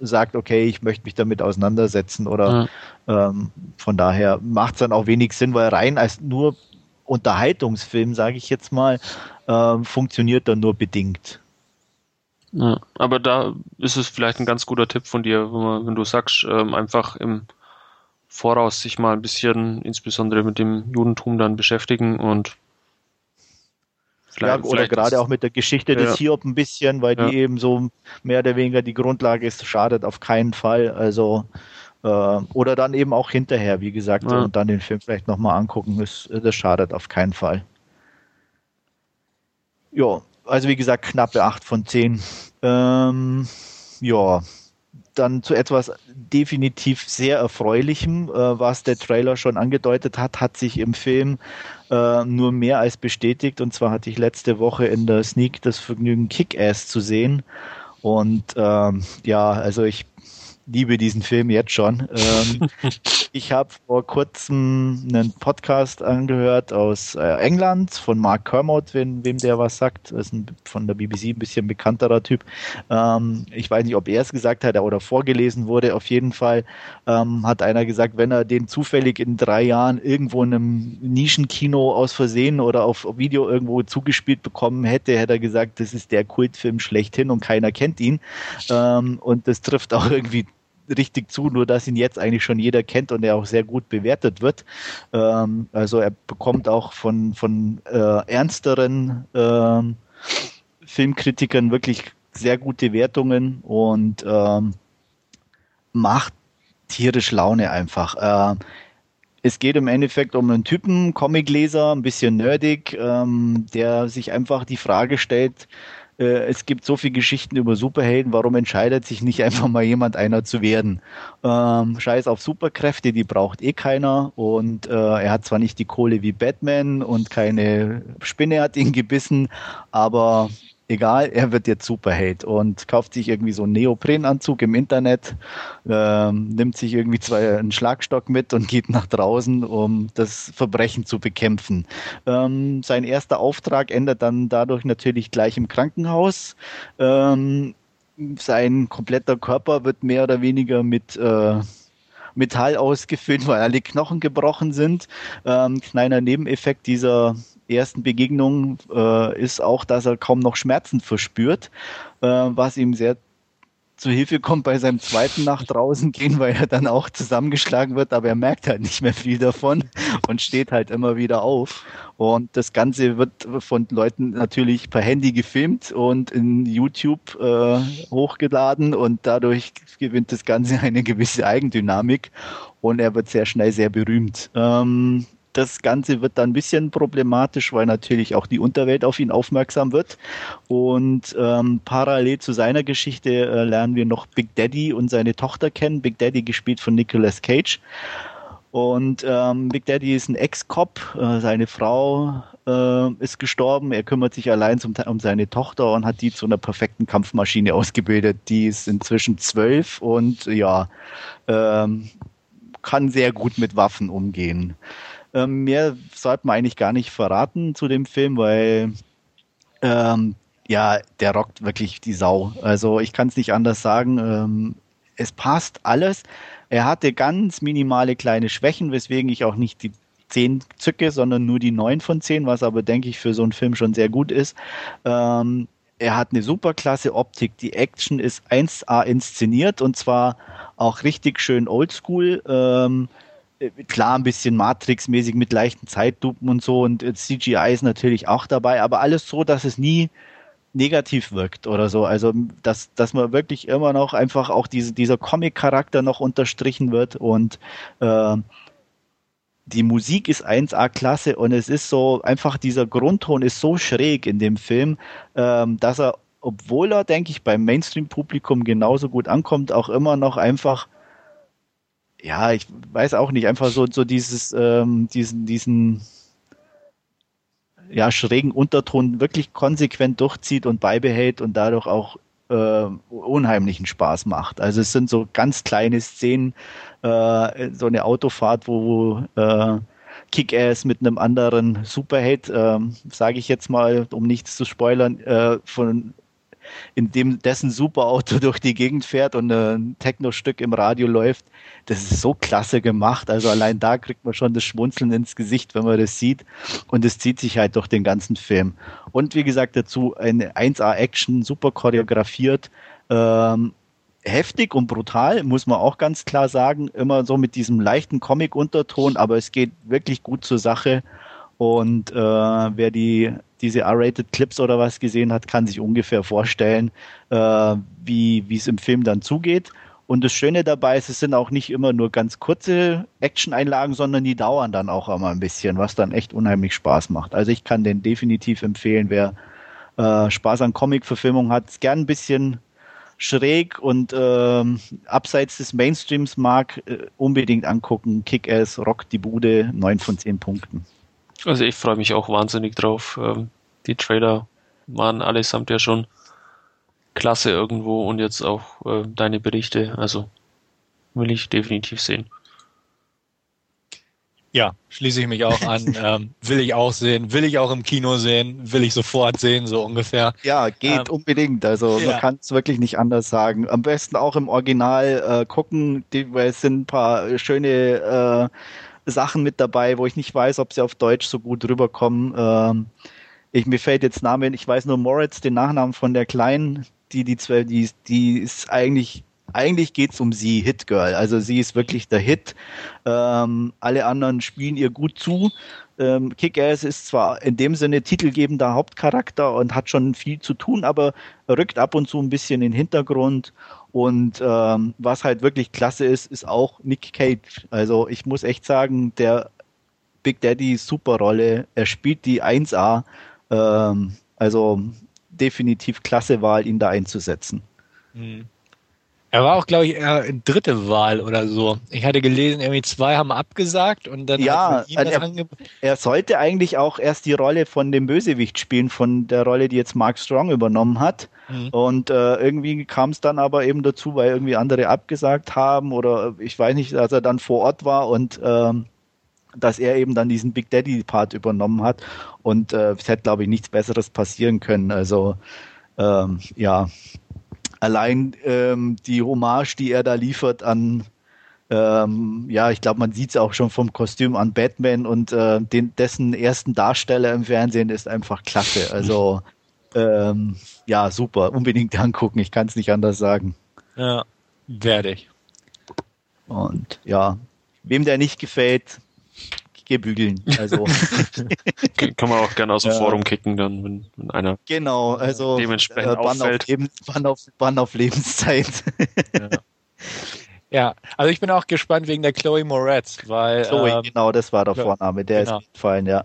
sagt, okay, ich möchte mich damit auseinandersetzen oder ja. ähm, von daher macht es dann auch wenig Sinn, weil rein als nur Unterhaltungsfilm, sage ich jetzt mal, ähm, funktioniert dann nur bedingt. Ja, aber da ist es vielleicht ein ganz guter Tipp von dir, wenn, man, wenn du sagst, ähm, einfach im Voraus sich mal ein bisschen insbesondere mit dem Judentum dann beschäftigen und ja, oder gerade auch mit der Geschichte ja. des Hiob ein bisschen, weil ja. die eben so mehr oder weniger die Grundlage ist, schadet auf keinen Fall. Also äh, oder dann eben auch hinterher, wie gesagt, ja. und dann den Film vielleicht nochmal angucken, ist, das schadet auf keinen Fall. Ja, also wie gesagt, knappe 8 von 10. Ähm, ja, dann zu etwas definitiv sehr Erfreulichem, äh, was der Trailer schon angedeutet hat, hat sich im Film äh, nur mehr als bestätigt. Und zwar hatte ich letzte Woche in der Sneak das Vergnügen, Kick-Ass zu sehen. Und ähm, ja, also ich liebe diesen Film jetzt schon. Ähm, ich habe vor kurzem einen Podcast angehört aus äh, England von Mark Kermode, wenn, wem der was sagt. Das ist ein, von der BBC ein bisschen bekannterer Typ. Ähm, ich weiß nicht, ob er es gesagt hat oder vorgelesen wurde. Auf jeden Fall ähm, hat einer gesagt, wenn er den zufällig in drei Jahren irgendwo in einem Nischenkino aus Versehen oder auf Video irgendwo zugespielt bekommen hätte, hätte er gesagt, das ist der Kultfilm schlechthin und keiner kennt ihn. Ähm, und das trifft auch irgendwie richtig zu, nur dass ihn jetzt eigentlich schon jeder kennt und er auch sehr gut bewertet wird. Ähm, also er bekommt auch von, von äh, ernsteren äh, Filmkritikern wirklich sehr gute Wertungen und ähm, macht tierisch Laune einfach. Äh, es geht im Endeffekt um einen Typen, Comicleser, ein bisschen nerdig, ähm, der sich einfach die Frage stellt, es gibt so viele Geschichten über Superhelden, warum entscheidet sich nicht einfach mal jemand einer zu werden? Ähm, Scheiß auf Superkräfte, die braucht eh keiner und äh, er hat zwar nicht die Kohle wie Batman und keine Spinne hat ihn gebissen, aber egal, er wird jetzt Superheld und kauft sich irgendwie so einen Neoprenanzug im Internet, ähm, nimmt sich irgendwie zwei, einen Schlagstock mit und geht nach draußen, um das Verbrechen zu bekämpfen. Ähm, sein erster Auftrag endet dann dadurch natürlich gleich im Krankenhaus. Ähm, sein kompletter Körper wird mehr oder weniger mit äh, Metall ausgefüllt, weil alle Knochen gebrochen sind. Ähm, kleiner Nebeneffekt dieser ersten Begegnung äh, ist auch, dass er kaum noch Schmerzen verspürt, äh, was ihm sehr zu Hilfe kommt bei seinem zweiten nach draußen gehen, weil er dann auch zusammengeschlagen wird, aber er merkt halt nicht mehr viel davon und steht halt immer wieder auf. Und das Ganze wird von Leuten natürlich per Handy gefilmt und in YouTube äh, hochgeladen und dadurch gewinnt das Ganze eine gewisse Eigendynamik und er wird sehr schnell sehr berühmt. Ähm, das Ganze wird dann ein bisschen problematisch, weil natürlich auch die Unterwelt auf ihn aufmerksam wird. Und ähm, parallel zu seiner Geschichte äh, lernen wir noch Big Daddy und seine Tochter kennen. Big Daddy gespielt von Nicolas Cage. Und ähm, Big Daddy ist ein Ex-Cop, äh, seine Frau äh, ist gestorben, er kümmert sich allein zum, um seine Tochter und hat die zu einer perfekten Kampfmaschine ausgebildet. Die ist inzwischen zwölf und ja, ähm, kann sehr gut mit Waffen umgehen. Ähm, mehr sollte man eigentlich gar nicht verraten zu dem Film, weil ähm, ja, der rockt wirklich die Sau. Also ich kann es nicht anders sagen. Ähm, es passt alles. Er hatte ganz minimale kleine Schwächen, weswegen ich auch nicht die 10 zücke, sondern nur die 9 von 10, was aber, denke ich, für so einen Film schon sehr gut ist. Ähm, er hat eine super klasse Optik. Die Action ist 1A inszeniert und zwar auch richtig schön oldschool. Ähm, äh, klar ein bisschen Matrix-mäßig mit leichten Zeitlupen und so und CGI ist natürlich auch dabei, aber alles so, dass es nie negativ wirkt oder so. Also dass, dass man wirklich immer noch einfach auch diese, dieser Comic-Charakter noch unterstrichen wird und äh, die Musik ist 1A klasse und es ist so, einfach dieser Grundton ist so schräg in dem Film, ähm, dass er, obwohl er, denke ich, beim Mainstream-Publikum genauso gut ankommt, auch immer noch einfach ja, ich weiß auch nicht, einfach so, so dieses, ähm, diesen, diesen ja, schrägen Unterton wirklich konsequent durchzieht und beibehält und dadurch auch äh, unheimlichen Spaß macht. Also es sind so ganz kleine Szenen, äh, so eine Autofahrt, wo äh, Kick-Ass mit einem anderen Superhate, äh, sage ich jetzt mal, um nichts zu spoilern, äh, von in dem dessen Superauto durch die Gegend fährt und ein Techno-Stück im Radio läuft. Das ist so klasse gemacht. Also allein da kriegt man schon das Schmunzeln ins Gesicht, wenn man das sieht. Und es zieht sich halt durch den ganzen Film. Und wie gesagt, dazu eine 1A-Action, super choreografiert. Ähm, heftig und brutal, muss man auch ganz klar sagen. Immer so mit diesem leichten Comic-Unterton, aber es geht wirklich gut zur Sache. Und äh, wer die diese R-rated Clips oder was gesehen hat, kann sich ungefähr vorstellen, äh, wie es im Film dann zugeht. Und das Schöne dabei ist, es sind auch nicht immer nur ganz kurze Action-Einlagen, sondern die dauern dann auch immer ein bisschen, was dann echt unheimlich Spaß macht. Also ich kann den definitiv empfehlen, wer äh, Spaß an Comic-Verfilmung hat, gern ein bisschen schräg und äh, abseits des Mainstreams mag, äh, unbedingt angucken. Kick-Ass, Rock die Bude, 9 von 10 Punkten. Also ich freue mich auch wahnsinnig drauf. Ähm, die Trailer waren allesamt ja schon klasse irgendwo und jetzt auch äh, deine Berichte. Also will ich definitiv sehen. Ja, schließe ich mich auch an. ähm, will ich auch sehen, will ich auch im Kino sehen, will ich sofort sehen, so ungefähr. Ja, geht ähm, unbedingt. Also ja. man kann es wirklich nicht anders sagen. Am besten auch im Original äh, gucken, die, weil es sind ein paar schöne äh, Sachen mit dabei, wo ich nicht weiß, ob sie auf Deutsch so gut rüberkommen. Ähm, ich, mir fällt jetzt Name, ich weiß nur Moritz, den Nachnamen von der Kleinen, die, die, die, die ist eigentlich, eigentlich geht's um sie, Hit Girl. Also sie ist wirklich der Hit. Ähm, alle anderen spielen ihr gut zu. Ähm, Kick-Ass ist zwar in dem Sinne titelgebender Hauptcharakter und hat schon viel zu tun, aber rückt ab und zu ein bisschen in den Hintergrund und ähm, was halt wirklich klasse ist, ist auch Nick Cage. Also ich muss echt sagen, der Big Daddy Superrolle, er spielt die 1A. Ähm, also definitiv klasse Wahl, ihn da einzusetzen. Mhm. Er war auch, glaube ich, eher dritte Wahl oder so. Ich hatte gelesen, irgendwie zwei haben abgesagt und dann ja, er, er, sollte eigentlich auch erst die Rolle von dem Bösewicht spielen, von der Rolle, die jetzt Mark Strong übernommen hat. Mhm. Und äh, irgendwie kam es dann aber eben dazu, weil irgendwie andere abgesagt haben oder ich weiß nicht, dass er dann vor Ort war und ähm, dass er eben dann diesen Big Daddy Part übernommen hat. Und äh, es hätte, glaube ich, nichts Besseres passieren können. Also ähm, ja, allein ähm, die Hommage, die er da liefert an ähm, ja, ich glaube, man sieht es auch schon vom Kostüm an Batman und äh, den, dessen ersten Darsteller im Fernsehen ist einfach klasse. Also ähm, ja, super, unbedingt angucken, ich kann es nicht anders sagen. Ja, werde ich. Und ja, wem der nicht gefällt, gebügeln. Also kann man auch gerne aus dem. Forum kicken, dann wenn, wenn einer genau, also dementsprechend äh, Bann, auffällt. Auf Lebens, Bann, auf, Bann auf Lebenszeit. Ja. ja. also ich bin auch gespannt wegen der Chloe Moretz, weil Chloe, ähm, genau, das war der Vorname, der genau. ist gefallen, ja.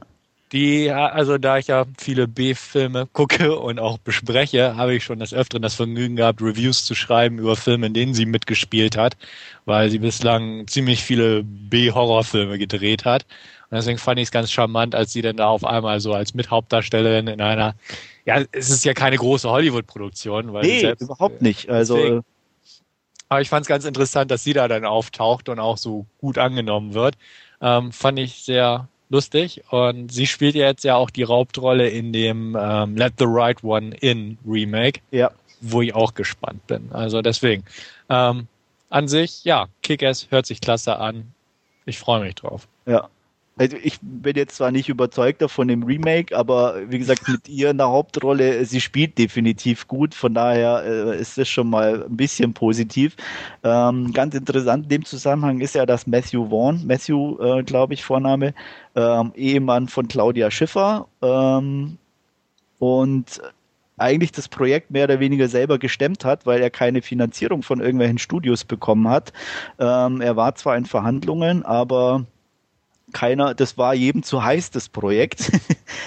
Die, also da ich ja viele B-Filme gucke und auch bespreche, habe ich schon des Öfteren das Vergnügen gehabt, Reviews zu schreiben über Filme, in denen sie mitgespielt hat, weil sie bislang ziemlich viele B-Horrorfilme gedreht hat. Und deswegen fand ich es ganz charmant, als sie dann da auf einmal so als Mithauptdarstellerin in einer, ja, es ist ja keine große Hollywood-Produktion. Nee, selbst, überhaupt nicht. Also deswegen, aber ich fand es ganz interessant, dass sie da dann auftaucht und auch so gut angenommen wird. Ähm, fand ich sehr lustig. Und sie spielt jetzt ja auch die Hauptrolle in dem ähm, Let the Right One In Remake. Ja. Wo ich auch gespannt bin. Also deswegen. Ähm, an sich, ja, Kick-Ass hört sich klasse an. Ich freue mich drauf. Ja. Also ich bin jetzt zwar nicht überzeugt davon im Remake, aber wie gesagt, mit ihr in der Hauptrolle, sie spielt definitiv gut, von daher äh, ist das schon mal ein bisschen positiv. Ähm, ganz interessant in dem Zusammenhang ist ja, dass Matthew Vaughn, Matthew, äh, glaube ich, Vorname, ähm, Ehemann von Claudia Schiffer ähm, und eigentlich das Projekt mehr oder weniger selber gestemmt hat, weil er keine Finanzierung von irgendwelchen Studios bekommen hat. Ähm, er war zwar in Verhandlungen, aber keiner, das war jedem zu heiß, das Projekt.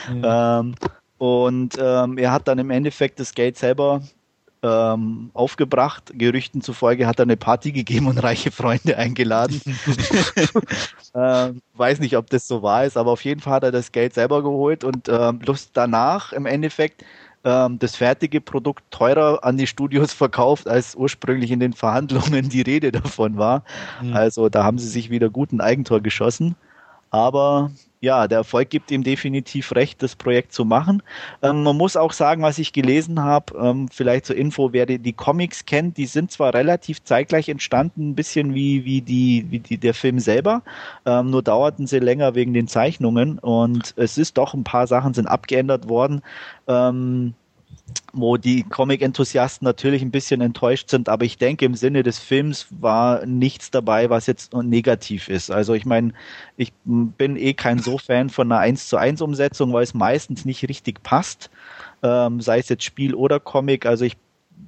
Mhm. ähm, und ähm, er hat dann im Endeffekt das Geld selber ähm, aufgebracht. Gerüchten zufolge hat er eine Party gegeben und reiche Freunde eingeladen. ähm, weiß nicht, ob das so wahr ist, aber auf jeden Fall hat er das Geld selber geholt und ähm, bloß danach im Endeffekt ähm, das fertige Produkt teurer an die Studios verkauft, als ursprünglich in den Verhandlungen die Rede davon war. Mhm. Also da haben sie sich wieder guten Eigentor geschossen. Aber ja, der Erfolg gibt ihm definitiv recht, das Projekt zu machen. Ähm, man muss auch sagen, was ich gelesen habe, ähm, vielleicht zur Info, wer die, die, Comics kennt, die sind zwar relativ zeitgleich entstanden, ein bisschen wie, wie, die, wie die, der Film selber, ähm, nur dauerten sie länger wegen den Zeichnungen und es ist doch ein paar Sachen sind abgeändert worden. Ähm, wo die Comic-Enthusiasten natürlich ein bisschen enttäuscht sind, aber ich denke, im Sinne des Films war nichts dabei, was jetzt negativ ist. Also ich meine, ich bin eh kein so Fan von einer 1 zu 1 Umsetzung, weil es meistens nicht richtig passt, ähm, sei es jetzt Spiel oder Comic. Also ich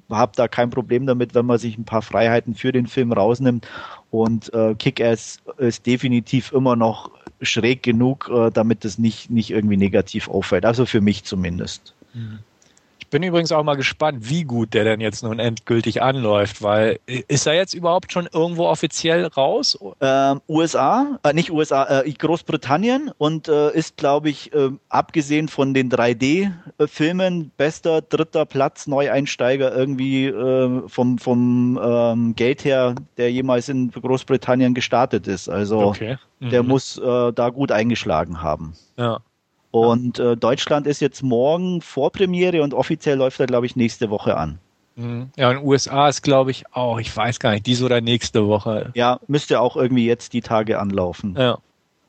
habe da kein Problem damit, wenn man sich ein paar Freiheiten für den Film rausnimmt. Und äh, Kick-Ass ist definitiv immer noch schräg genug, äh, damit es nicht, nicht irgendwie negativ auffällt. Also für mich zumindest. Mhm bin übrigens auch mal gespannt, wie gut der denn jetzt nun endgültig anläuft, weil ist er jetzt überhaupt schon irgendwo offiziell raus? Ähm, USA, äh, nicht USA, äh, Großbritannien und äh, ist, glaube ich, äh, abgesehen von den 3D-Filmen bester dritter Platz Neueinsteiger irgendwie äh, vom, vom ähm, Geld her, der jemals in Großbritannien gestartet ist. Also okay. mhm. der muss äh, da gut eingeschlagen haben. Ja. Und äh, Deutschland ist jetzt morgen Vorpremiere und offiziell läuft er, glaube ich, nächste Woche an. Mhm. Ja, in den USA ist, glaube ich, auch, ich weiß gar nicht, diese oder nächste Woche. Ja, müsste auch irgendwie jetzt die Tage anlaufen. Ja.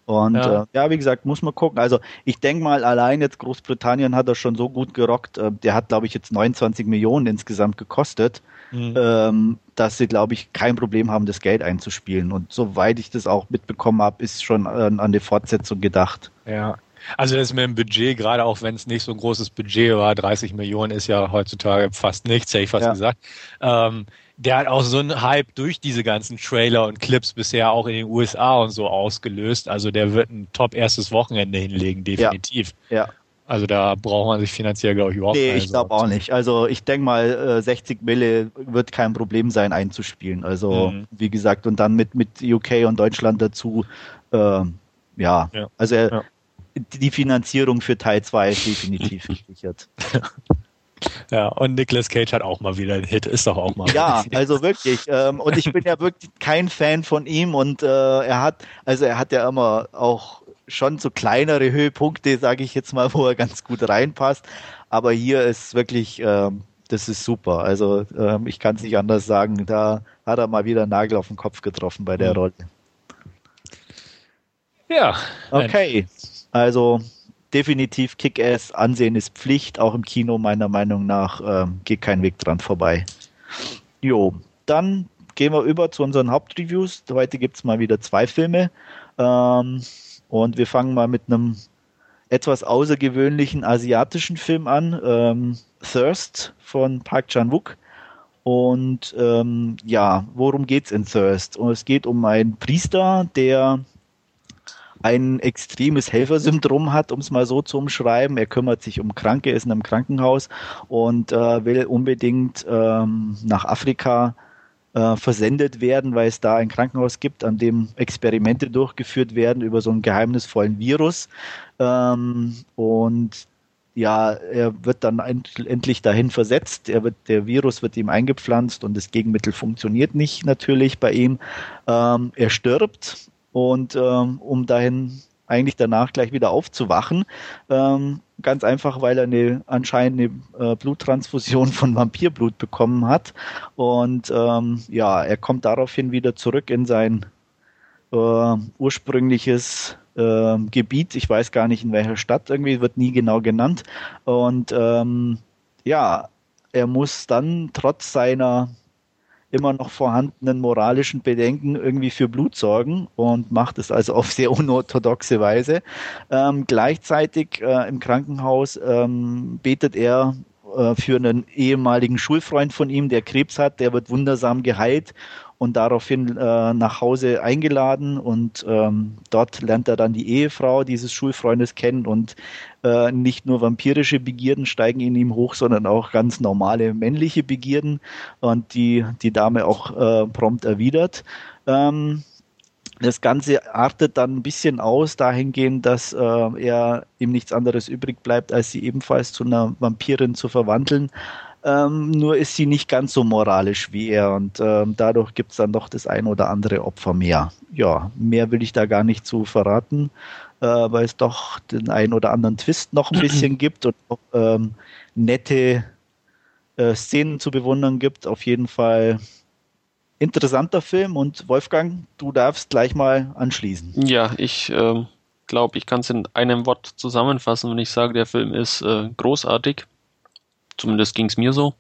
Und ja. Äh, ja, wie gesagt, muss man gucken. Also ich denke mal, allein jetzt Großbritannien hat er schon so gut gerockt. Äh, der hat, glaube ich, jetzt 29 Millionen insgesamt gekostet, mhm. ähm, dass sie, glaube ich, kein Problem haben, das Geld einzuspielen. Und soweit ich das auch mitbekommen habe, ist schon an, an die Fortsetzung gedacht. Ja, also das mit dem Budget, gerade auch wenn es nicht so ein großes Budget war, 30 Millionen ist ja heutzutage fast nichts, hätte ich fast ja. gesagt. Ähm, der hat auch so einen Hype durch diese ganzen Trailer und Clips bisher auch in den USA und so ausgelöst. Also der wird ein top erstes Wochenende hinlegen, definitiv. Ja. ja. Also da braucht man sich finanziell, glaube ich, überhaupt nicht. Nee, ich glaube auch nicht. Also ich denke mal, 60 äh, Mille wird kein Problem sein einzuspielen. Also mhm. wie gesagt, und dann mit, mit UK und Deutschland dazu, äh, ja. ja. Also er, ja die Finanzierung für Teil 2 ist definitiv gesichert. Ja, und Nicolas Cage hat auch mal wieder einen Hit, ist doch auch mal. Ja, also wirklich. Ähm, und ich bin ja wirklich kein Fan von ihm und äh, er hat, also er hat ja immer auch schon so kleinere Höhepunkte, sage ich jetzt mal, wo er ganz gut reinpasst. Aber hier ist wirklich, äh, das ist super. Also ähm, ich kann es nicht anders sagen. Da hat er mal wieder einen Nagel auf den Kopf getroffen bei der mhm. Rolle. Ja. Okay. Also definitiv Kick-Ass. Ansehen ist Pflicht. Auch im Kino meiner Meinung nach ähm, geht kein Weg dran vorbei. Jo, dann gehen wir über zu unseren Hauptreviews. Heute gibt es mal wieder zwei Filme. Ähm, und wir fangen mal mit einem etwas außergewöhnlichen asiatischen Film an. Ähm, Thirst von Park Chan-wook. Und ähm, ja, worum geht's in Thirst? Und es geht um einen Priester, der ein extremes Helfersyndrom hat, um es mal so zu umschreiben. Er kümmert sich um Kranke, ist in einem Krankenhaus und äh, will unbedingt ähm, nach Afrika äh, versendet werden, weil es da ein Krankenhaus gibt, an dem Experimente durchgeführt werden über so einen geheimnisvollen Virus. Ähm, und ja, er wird dann endlich dahin versetzt. Er wird, der Virus wird ihm eingepflanzt und das Gegenmittel funktioniert nicht natürlich bei ihm. Ähm, er stirbt und ähm, um dahin eigentlich danach gleich wieder aufzuwachen, ähm, ganz einfach, weil er eine anscheinend eine äh, Bluttransfusion von Vampirblut bekommen hat und ähm, ja, er kommt daraufhin wieder zurück in sein äh, ursprüngliches äh, Gebiet. Ich weiß gar nicht in welcher Stadt, irgendwie wird nie genau genannt. Und ähm, ja, er muss dann trotz seiner immer noch vorhandenen moralischen Bedenken irgendwie für Blut sorgen und macht es also auf sehr unorthodoxe Weise. Ähm, gleichzeitig äh, im Krankenhaus ähm, betet er äh, für einen ehemaligen Schulfreund von ihm, der Krebs hat, der wird wundersam geheilt und daraufhin äh, nach Hause eingeladen und ähm, dort lernt er dann die Ehefrau dieses Schulfreundes kennen und äh, nicht nur vampirische Begierden steigen in ihm hoch, sondern auch ganz normale männliche Begierden und die die Dame auch äh, prompt erwidert. Ähm, das Ganze artet dann ein bisschen aus, dahingehend, dass äh, er ihm nichts anderes übrig bleibt, als sie ebenfalls zu einer Vampirin zu verwandeln. Ähm, nur ist sie nicht ganz so moralisch wie er und ähm, dadurch gibt es dann doch das ein oder andere Opfer mehr. Ja, mehr will ich da gar nicht zu verraten, äh, weil es doch den ein oder anderen Twist noch ein bisschen gibt und auch ähm, nette äh, Szenen zu bewundern gibt. Auf jeden Fall interessanter Film und Wolfgang, du darfst gleich mal anschließen. Ja, ich äh, glaube, ich kann es in einem Wort zusammenfassen, wenn ich sage, der Film ist äh, großartig. Zumindest ging es mir so.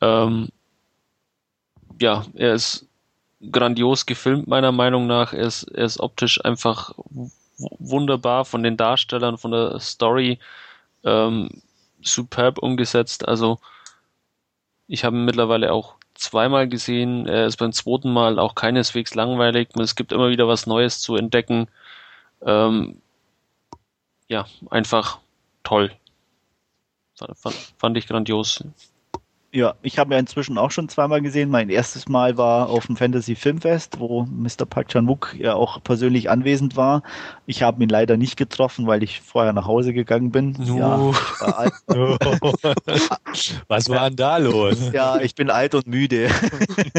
Ähm, ja, er ist grandios gefilmt, meiner Meinung nach. Er ist, er ist optisch einfach wunderbar von den Darstellern, von der Story ähm, superb umgesetzt. Also ich habe ihn mittlerweile auch zweimal gesehen. Er ist beim zweiten Mal auch keineswegs langweilig. Es gibt immer wieder was Neues zu entdecken. Ähm, ja, einfach toll. Fand, fand ich grandios. Ja, ich habe ja inzwischen auch schon zweimal gesehen. Mein erstes Mal war auf dem Fantasy Filmfest, wo Mr. Park Chan-wook ja auch persönlich anwesend war. Ich habe ihn leider nicht getroffen, weil ich vorher nach Hause gegangen bin. Uh. Ja, Was war denn da los? Ja, ich bin alt und müde.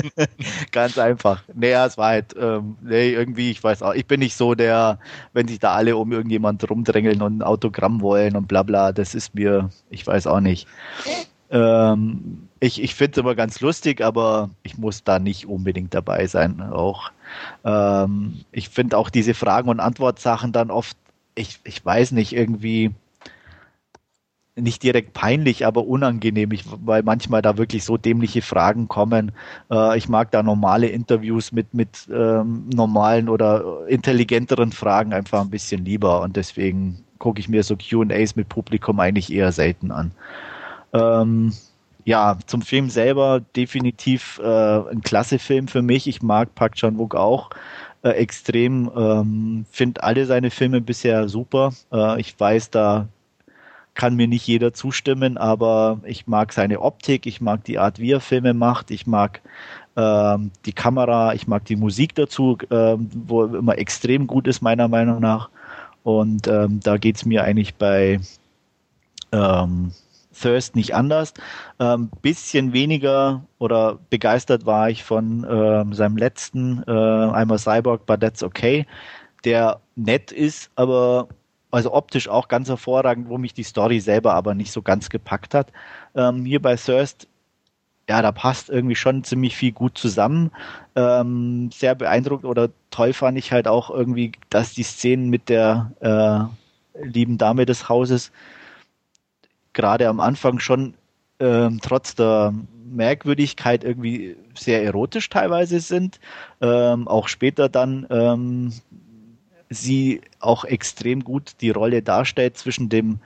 Ganz einfach. Naja, es war halt, ähm, nee, irgendwie, ich weiß auch, ich bin nicht so der, wenn sich da alle um irgendjemand rumdrängeln und ein Autogramm wollen und bla bla, das ist mir, ich weiß auch nicht. Ähm, ich ich finde es immer ganz lustig, aber ich muss da nicht unbedingt dabei sein. Auch ähm, ich finde auch diese Fragen und Antwortsachen dann oft, ich, ich weiß nicht, irgendwie nicht direkt peinlich, aber unangenehm, ich, weil manchmal da wirklich so dämliche Fragen kommen. Äh, ich mag da normale Interviews mit, mit ähm, normalen oder intelligenteren Fragen einfach ein bisschen lieber und deswegen gucke ich mir so QAs mit Publikum eigentlich eher selten an. Ähm, ja, zum Film selber definitiv äh, ein klasse Film für mich. Ich mag Park Chan-wook auch äh, extrem. Ähm, Finde alle seine Filme bisher super. Äh, ich weiß, da kann mir nicht jeder zustimmen, aber ich mag seine Optik, ich mag die Art, wie er Filme macht, ich mag ähm, die Kamera, ich mag die Musik dazu, ähm, wo immer extrem gut ist, meiner Meinung nach. Und ähm, da geht's mir eigentlich bei ähm, Thirst nicht anders. Ähm, bisschen weniger oder begeistert war ich von ähm, seinem letzten äh, einmal Cyborg, but that's okay, der nett ist, aber also optisch auch ganz hervorragend, wo mich die Story selber aber nicht so ganz gepackt hat. Ähm, hier bei Thirst, ja, da passt irgendwie schon ziemlich viel gut zusammen. Ähm, sehr beeindruckt oder toll fand ich halt auch irgendwie, dass die Szenen mit der äh, lieben Dame des Hauses gerade am Anfang schon ähm, trotz der Merkwürdigkeit irgendwie sehr erotisch teilweise sind. Ähm, auch später dann ähm, sie auch extrem gut die Rolle darstellt zwischen dem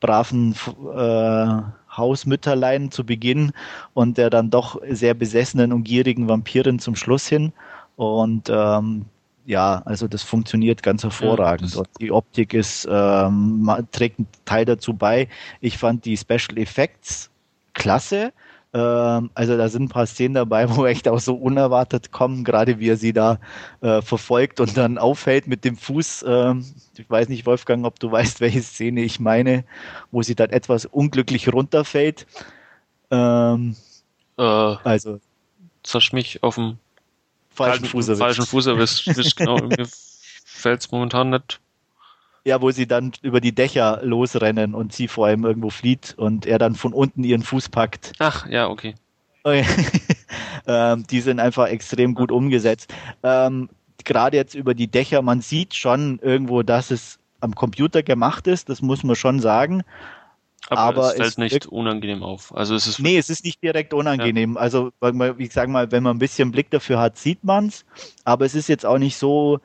braven äh, Hausmütterlein zu Beginn und der dann doch sehr besessenen und gierigen Vampirin zum Schluss hin. Und ähm, ja, also das funktioniert ganz hervorragend. Ja, die Optik ist, ähm, trägt einen Teil dazu bei. Ich fand die Special Effects klasse. Ähm, also da sind ein paar Szenen dabei, wo echt auch so unerwartet kommen, gerade wie er sie da äh, verfolgt und dann aufhält mit dem Fuß. Ähm, ich weiß nicht, Wolfgang, ob du weißt, welche Szene ich meine, wo sie dann etwas unglücklich runterfällt. Ähm, äh, also zersch mich auf dem falschen Fuß erwischt. Falschen Fuß erwischt. genau, mir fällt es momentan nicht ja, wo sie dann über die Dächer losrennen und sie vor ihm irgendwo flieht und er dann von unten ihren Fuß packt. Ach, ja, okay. ähm, die sind einfach extrem gut umgesetzt. Ähm, Gerade jetzt über die Dächer, man sieht schon irgendwo, dass es am Computer gemacht ist, das muss man schon sagen. Aber, aber es fällt nicht unangenehm auf. Also es ist nee, es ist nicht direkt unangenehm. Ja. Also ich sage mal, wenn man ein bisschen Blick dafür hat, sieht man es. Aber es ist jetzt auch nicht so,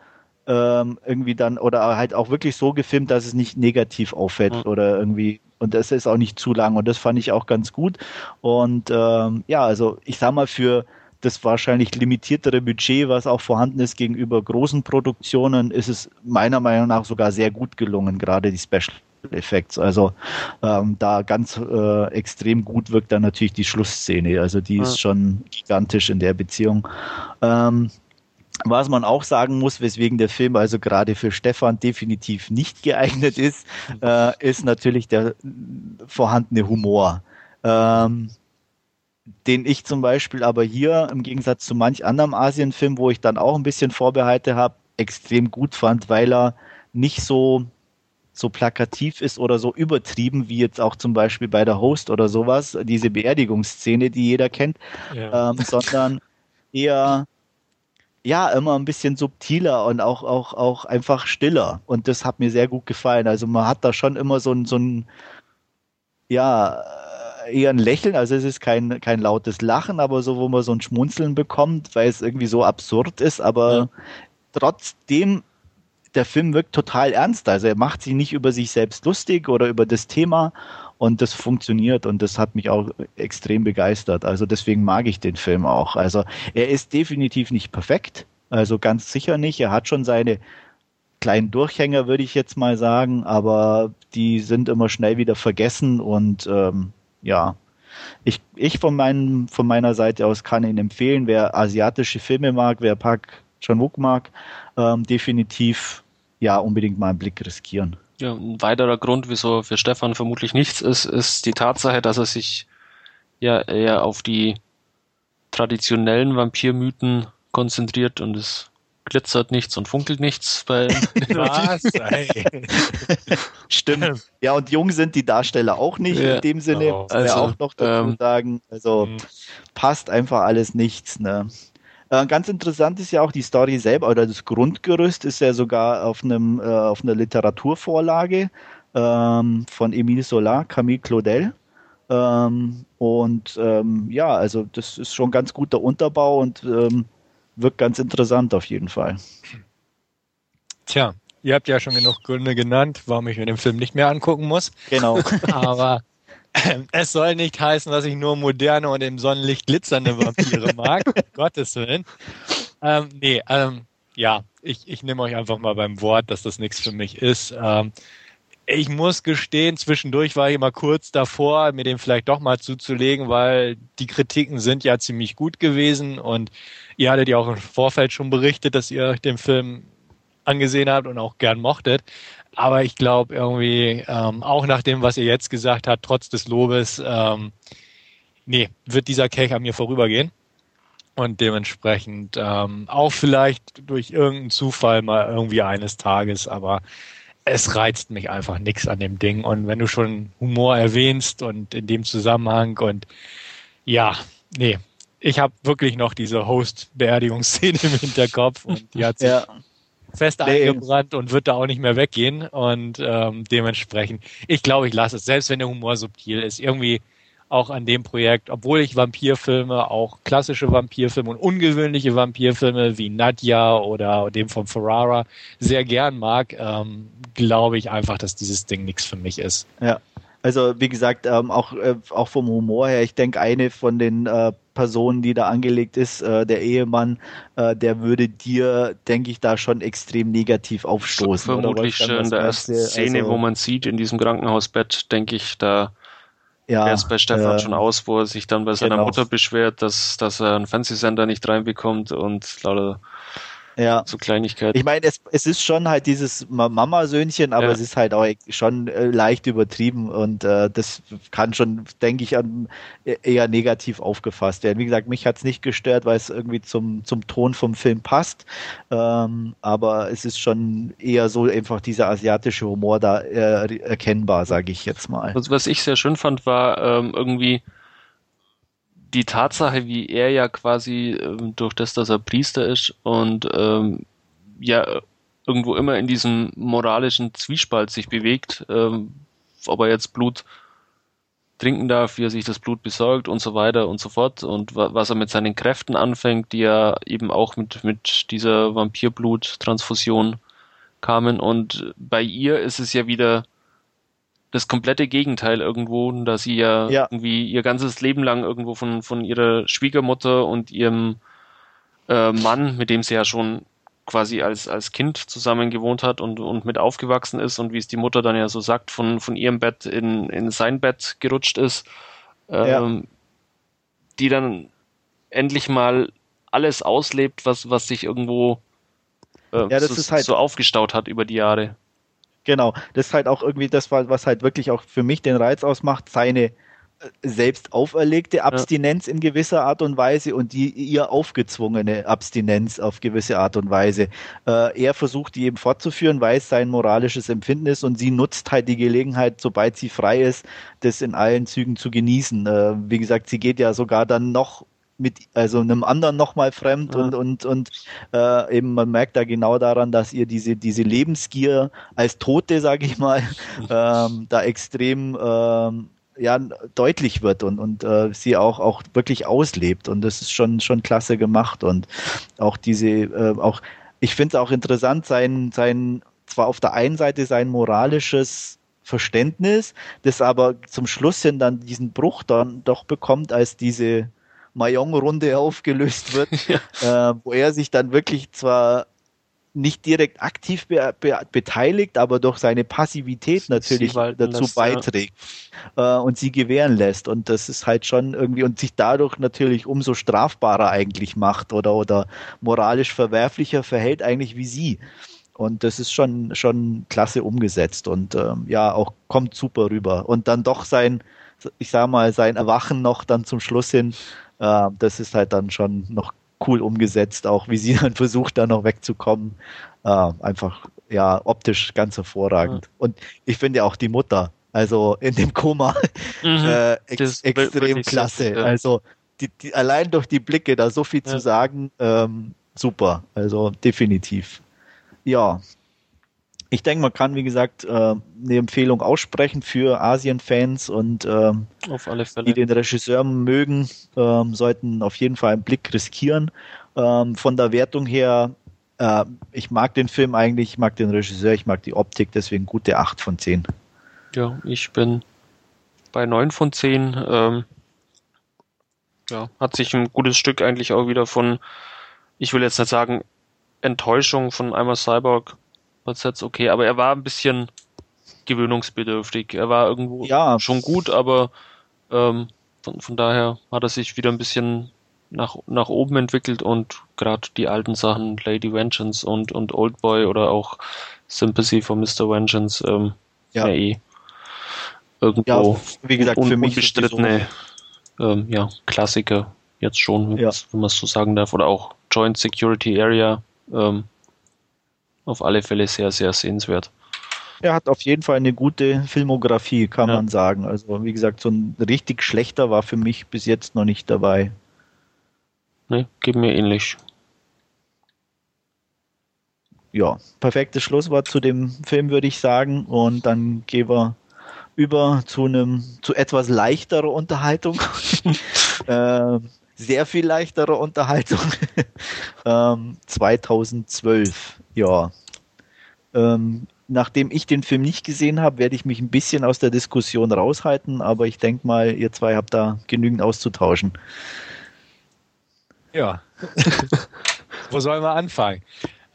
ähm, irgendwie dann oder halt auch wirklich so gefilmt, dass es nicht negativ auffällt mhm. oder irgendwie und das ist auch nicht zu lang und das fand ich auch ganz gut und ähm, ja, also ich sag mal für das wahrscheinlich limitiertere Budget, was auch vorhanden ist gegenüber großen Produktionen, ist es meiner Meinung nach sogar sehr gut gelungen, gerade die Special Effects. Also ähm, da ganz äh, extrem gut wirkt dann natürlich die Schlussszene. Also die ja. ist schon gigantisch in der Beziehung. Ähm, was man auch sagen muss, weswegen der Film also gerade für Stefan definitiv nicht geeignet ist, äh, ist natürlich der vorhandene Humor. Ähm, den ich zum Beispiel aber hier im Gegensatz zu manch anderem Asienfilm, wo ich dann auch ein bisschen Vorbehalte habe, extrem gut fand, weil er nicht so so plakativ ist oder so übertrieben wie jetzt auch zum Beispiel bei der Host oder sowas, diese Beerdigungsszene, die jeder kennt, ja. ähm, sondern eher ja, immer ein bisschen subtiler und auch, auch, auch einfach stiller. Und das hat mir sehr gut gefallen. Also man hat da schon immer so ein, so ein, ja, eher ein Lächeln. Also es ist kein, kein lautes Lachen, aber so, wo man so ein Schmunzeln bekommt, weil es irgendwie so absurd ist. Aber ja. trotzdem, der Film wirkt total ernst. Also er macht sich nicht über sich selbst lustig oder über das Thema und das funktioniert und das hat mich auch extrem begeistert. Also deswegen mag ich den Film auch. Also er ist definitiv nicht perfekt, also ganz sicher nicht. Er hat schon seine kleinen Durchhänger, würde ich jetzt mal sagen, aber die sind immer schnell wieder vergessen und ähm, ja, ich, ich von, meinem, von meiner Seite aus kann ihn empfehlen, wer asiatische Filme mag, wer Park Chan-wook mag, ähm, definitiv ja unbedingt mal einen Blick riskieren. Ja, ein weiterer Grund, wieso für Stefan vermutlich nichts ist, ist die Tatsache, dass er sich ja eher auf die traditionellen Vampirmythen konzentriert und es glitzert nichts und funkelt nichts bei Was? Stimmt. Ja, und jung sind die Darsteller auch nicht ja. in dem Sinne, oh. also, auch noch dazu ähm, sagen. Also mhm. passt einfach alles nichts. Ne? Äh, ganz interessant ist ja auch die Story selber oder das Grundgerüst ist ja sogar auf einem äh, auf einer Literaturvorlage ähm, von Emile Solar, Camille Claudel. Ähm, und ähm, ja, also das ist schon ganz guter Unterbau und ähm, wirkt ganz interessant auf jeden Fall. Tja, ihr habt ja schon genug Gründe genannt, warum ich mir den Film nicht mehr angucken muss. Genau. Aber es soll nicht heißen, dass ich nur moderne und im Sonnenlicht glitzernde Vampire mag. um Gottes Willen. Ähm, nee, ähm, ja, ich, ich nehme euch einfach mal beim Wort, dass das nichts für mich ist. Ähm, ich muss gestehen, zwischendurch war ich immer kurz davor, mir den vielleicht doch mal zuzulegen, weil die Kritiken sind ja ziemlich gut gewesen und ihr hattet ja auch im Vorfeld schon berichtet, dass ihr euch den Film angesehen habt und auch gern mochtet. Aber ich glaube irgendwie, ähm, auch nach dem, was ihr jetzt gesagt habt, trotz des Lobes, ähm, nee, wird dieser Kelch an mir vorübergehen. Und dementsprechend ähm, auch vielleicht durch irgendeinen Zufall mal irgendwie eines Tages, aber es reizt mich einfach nichts an dem Ding. Und wenn du schon Humor erwähnst und in dem Zusammenhang und ja, nee, ich habe wirklich noch diese Host-Beerdigungsszene im Hinterkopf und die hat sich ja. fest nee, eingebrannt und wird da auch nicht mehr weggehen. Und ähm, dementsprechend, ich glaube, ich lasse es, selbst wenn der Humor subtil ist. Irgendwie auch an dem Projekt, obwohl ich Vampirfilme, auch klassische Vampirfilme und ungewöhnliche Vampirfilme wie Nadja oder dem von Ferrara sehr gern mag, ähm, glaube ich einfach, dass dieses Ding nichts für mich ist. Ja. Also wie gesagt, ähm, auch, äh, auch vom Humor her, ich denke, eine von den äh, Personen, die da angelegt ist, äh, der Ehemann, äh, der würde dir, denke ich, da schon extrem negativ aufstoßen. Vermutlich schon in der ersten Szene, also, wo man sieht in diesem Krankenhausbett, denke ich, da ja, er ist bei Stefan äh, schon aus, wo er sich dann bei seiner genau. Mutter beschwert, dass, dass er einen Fernsehsender nicht reinbekommt und lauter ja. So Kleinigkeiten. Ich meine, es, es ist schon halt dieses Mama-Söhnchen, aber ja. es ist halt auch schon äh, leicht übertrieben und äh, das kann schon, denke ich, an, e-, eher negativ aufgefasst werden. Wie gesagt, mich hat es nicht gestört, weil es irgendwie zum, zum Ton vom Film passt. Ähm, aber es ist schon eher so einfach dieser asiatische Humor da äh, erkennbar, sage ich jetzt mal. Also was ich sehr schön fand, war ähm, irgendwie die Tatsache, wie er ja quasi ähm, durch das, dass er Priester ist und ähm, ja irgendwo immer in diesem moralischen Zwiespalt sich bewegt, ähm, ob er jetzt Blut trinken darf, wie er sich das Blut besorgt und so weiter und so fort und was er mit seinen Kräften anfängt, die ja eben auch mit, mit dieser Vampirblut-Transfusion kamen. Und bei ihr ist es ja wieder das komplette Gegenteil irgendwo, da sie ja, ja, irgendwie ihr ganzes Leben lang irgendwo von, von ihrer Schwiegermutter und ihrem äh, Mann, mit dem sie ja schon quasi als, als Kind zusammen gewohnt hat und, und mit aufgewachsen ist und wie es die Mutter dann ja so sagt, von, von ihrem Bett in, in sein Bett gerutscht ist, ähm, ja. die dann endlich mal alles auslebt, was, was sich irgendwo äh, ja, so, halt so aufgestaut hat über die Jahre. Genau, das ist halt auch irgendwie das, was halt wirklich auch für mich den Reiz ausmacht, seine äh, selbst auferlegte Abstinenz ja. in gewisser Art und Weise und die ihr aufgezwungene Abstinenz auf gewisse Art und Weise. Äh, er versucht die eben fortzuführen, weil es sein moralisches Empfinden ist und sie nutzt halt die Gelegenheit, sobald sie frei ist, das in allen Zügen zu genießen. Äh, wie gesagt, sie geht ja sogar dann noch mit also einem anderen nochmal fremd ja. und und und äh, eben man merkt da genau daran, dass ihr diese diese Lebensgier als Tote, sage ich mal, ähm, da extrem ähm, ja deutlich wird und und äh, sie auch auch wirklich auslebt und das ist schon schon klasse gemacht und auch diese äh, auch ich finde es auch interessant sein sein zwar auf der einen Seite sein moralisches Verständnis, das aber zum Schluss hin dann diesen Bruch dann doch bekommt, als diese Mayong-Runde aufgelöst wird, ja. äh, wo er sich dann wirklich zwar nicht direkt aktiv be be beteiligt, aber durch seine Passivität natürlich dazu lässt, beiträgt ja. äh, und sie gewähren lässt. Und das ist halt schon irgendwie und sich dadurch natürlich umso strafbarer eigentlich macht oder, oder moralisch verwerflicher verhält eigentlich wie sie. Und das ist schon, schon klasse umgesetzt und ähm, ja, auch kommt super rüber. Und dann doch sein, ich sag mal, sein Erwachen noch dann zum Schluss hin äh, das ist halt dann schon noch cool umgesetzt, auch wie sie dann versucht, da noch wegzukommen. Äh, einfach, ja, optisch ganz hervorragend. Ja. Und ich finde ja auch die Mutter, also in dem Koma, mhm. äh, ex extrem klasse. Ja. Also die, die, allein durch die Blicke da so viel ja. zu sagen, ähm, super. Also definitiv. Ja, ich denke, man kann, wie gesagt, äh, eine Empfehlung aussprechen für Asien-Fans und ähm, die den Regisseur mögen, ähm, sollten auf jeden Fall einen Blick riskieren. Ähm, von der Wertung her, äh, ich mag den Film eigentlich, ich mag den Regisseur, ich mag die Optik, deswegen gute 8 von 10. Ja, ich bin bei 9 von 10. Ähm, ja, hat sich ein gutes Stück eigentlich auch wieder von, ich will jetzt nicht sagen, Enttäuschung von einmal Cyborg Prozess okay, aber er war ein bisschen gewöhnungsbedürftig. Er war irgendwo ja. schon gut, aber ähm, von, von daher hat er sich wieder ein bisschen nach, nach oben entwickelt und gerade die alten Sachen, Lady Vengeance und, und Old Boy oder auch Sympathy for Mr. Vengeance, ähm, ja. ja eh irgendwo ja, wie gesagt, un, für mich unbestrittene ähm, ja, Klassiker jetzt schon, ja. wenn man es so sagen darf, oder auch Joint Security Area, ähm, auf alle Fälle sehr, sehr sehenswert. Er hat auf jeden Fall eine gute Filmografie, kann ja. man sagen. Also wie gesagt, so ein richtig schlechter war für mich bis jetzt noch nicht dabei. Ne, geht mir ähnlich. Ja, perfektes Schlusswort zu dem Film, würde ich sagen. Und dann gehen wir über zu einem zu etwas leichterer Unterhaltung. äh, sehr viel leichtere Unterhaltung. ähm, 2012, ja. Ähm, nachdem ich den Film nicht gesehen habe, werde ich mich ein bisschen aus der Diskussion raushalten, aber ich denke mal, ihr zwei habt da genügend auszutauschen. Ja. Wo sollen wir anfangen?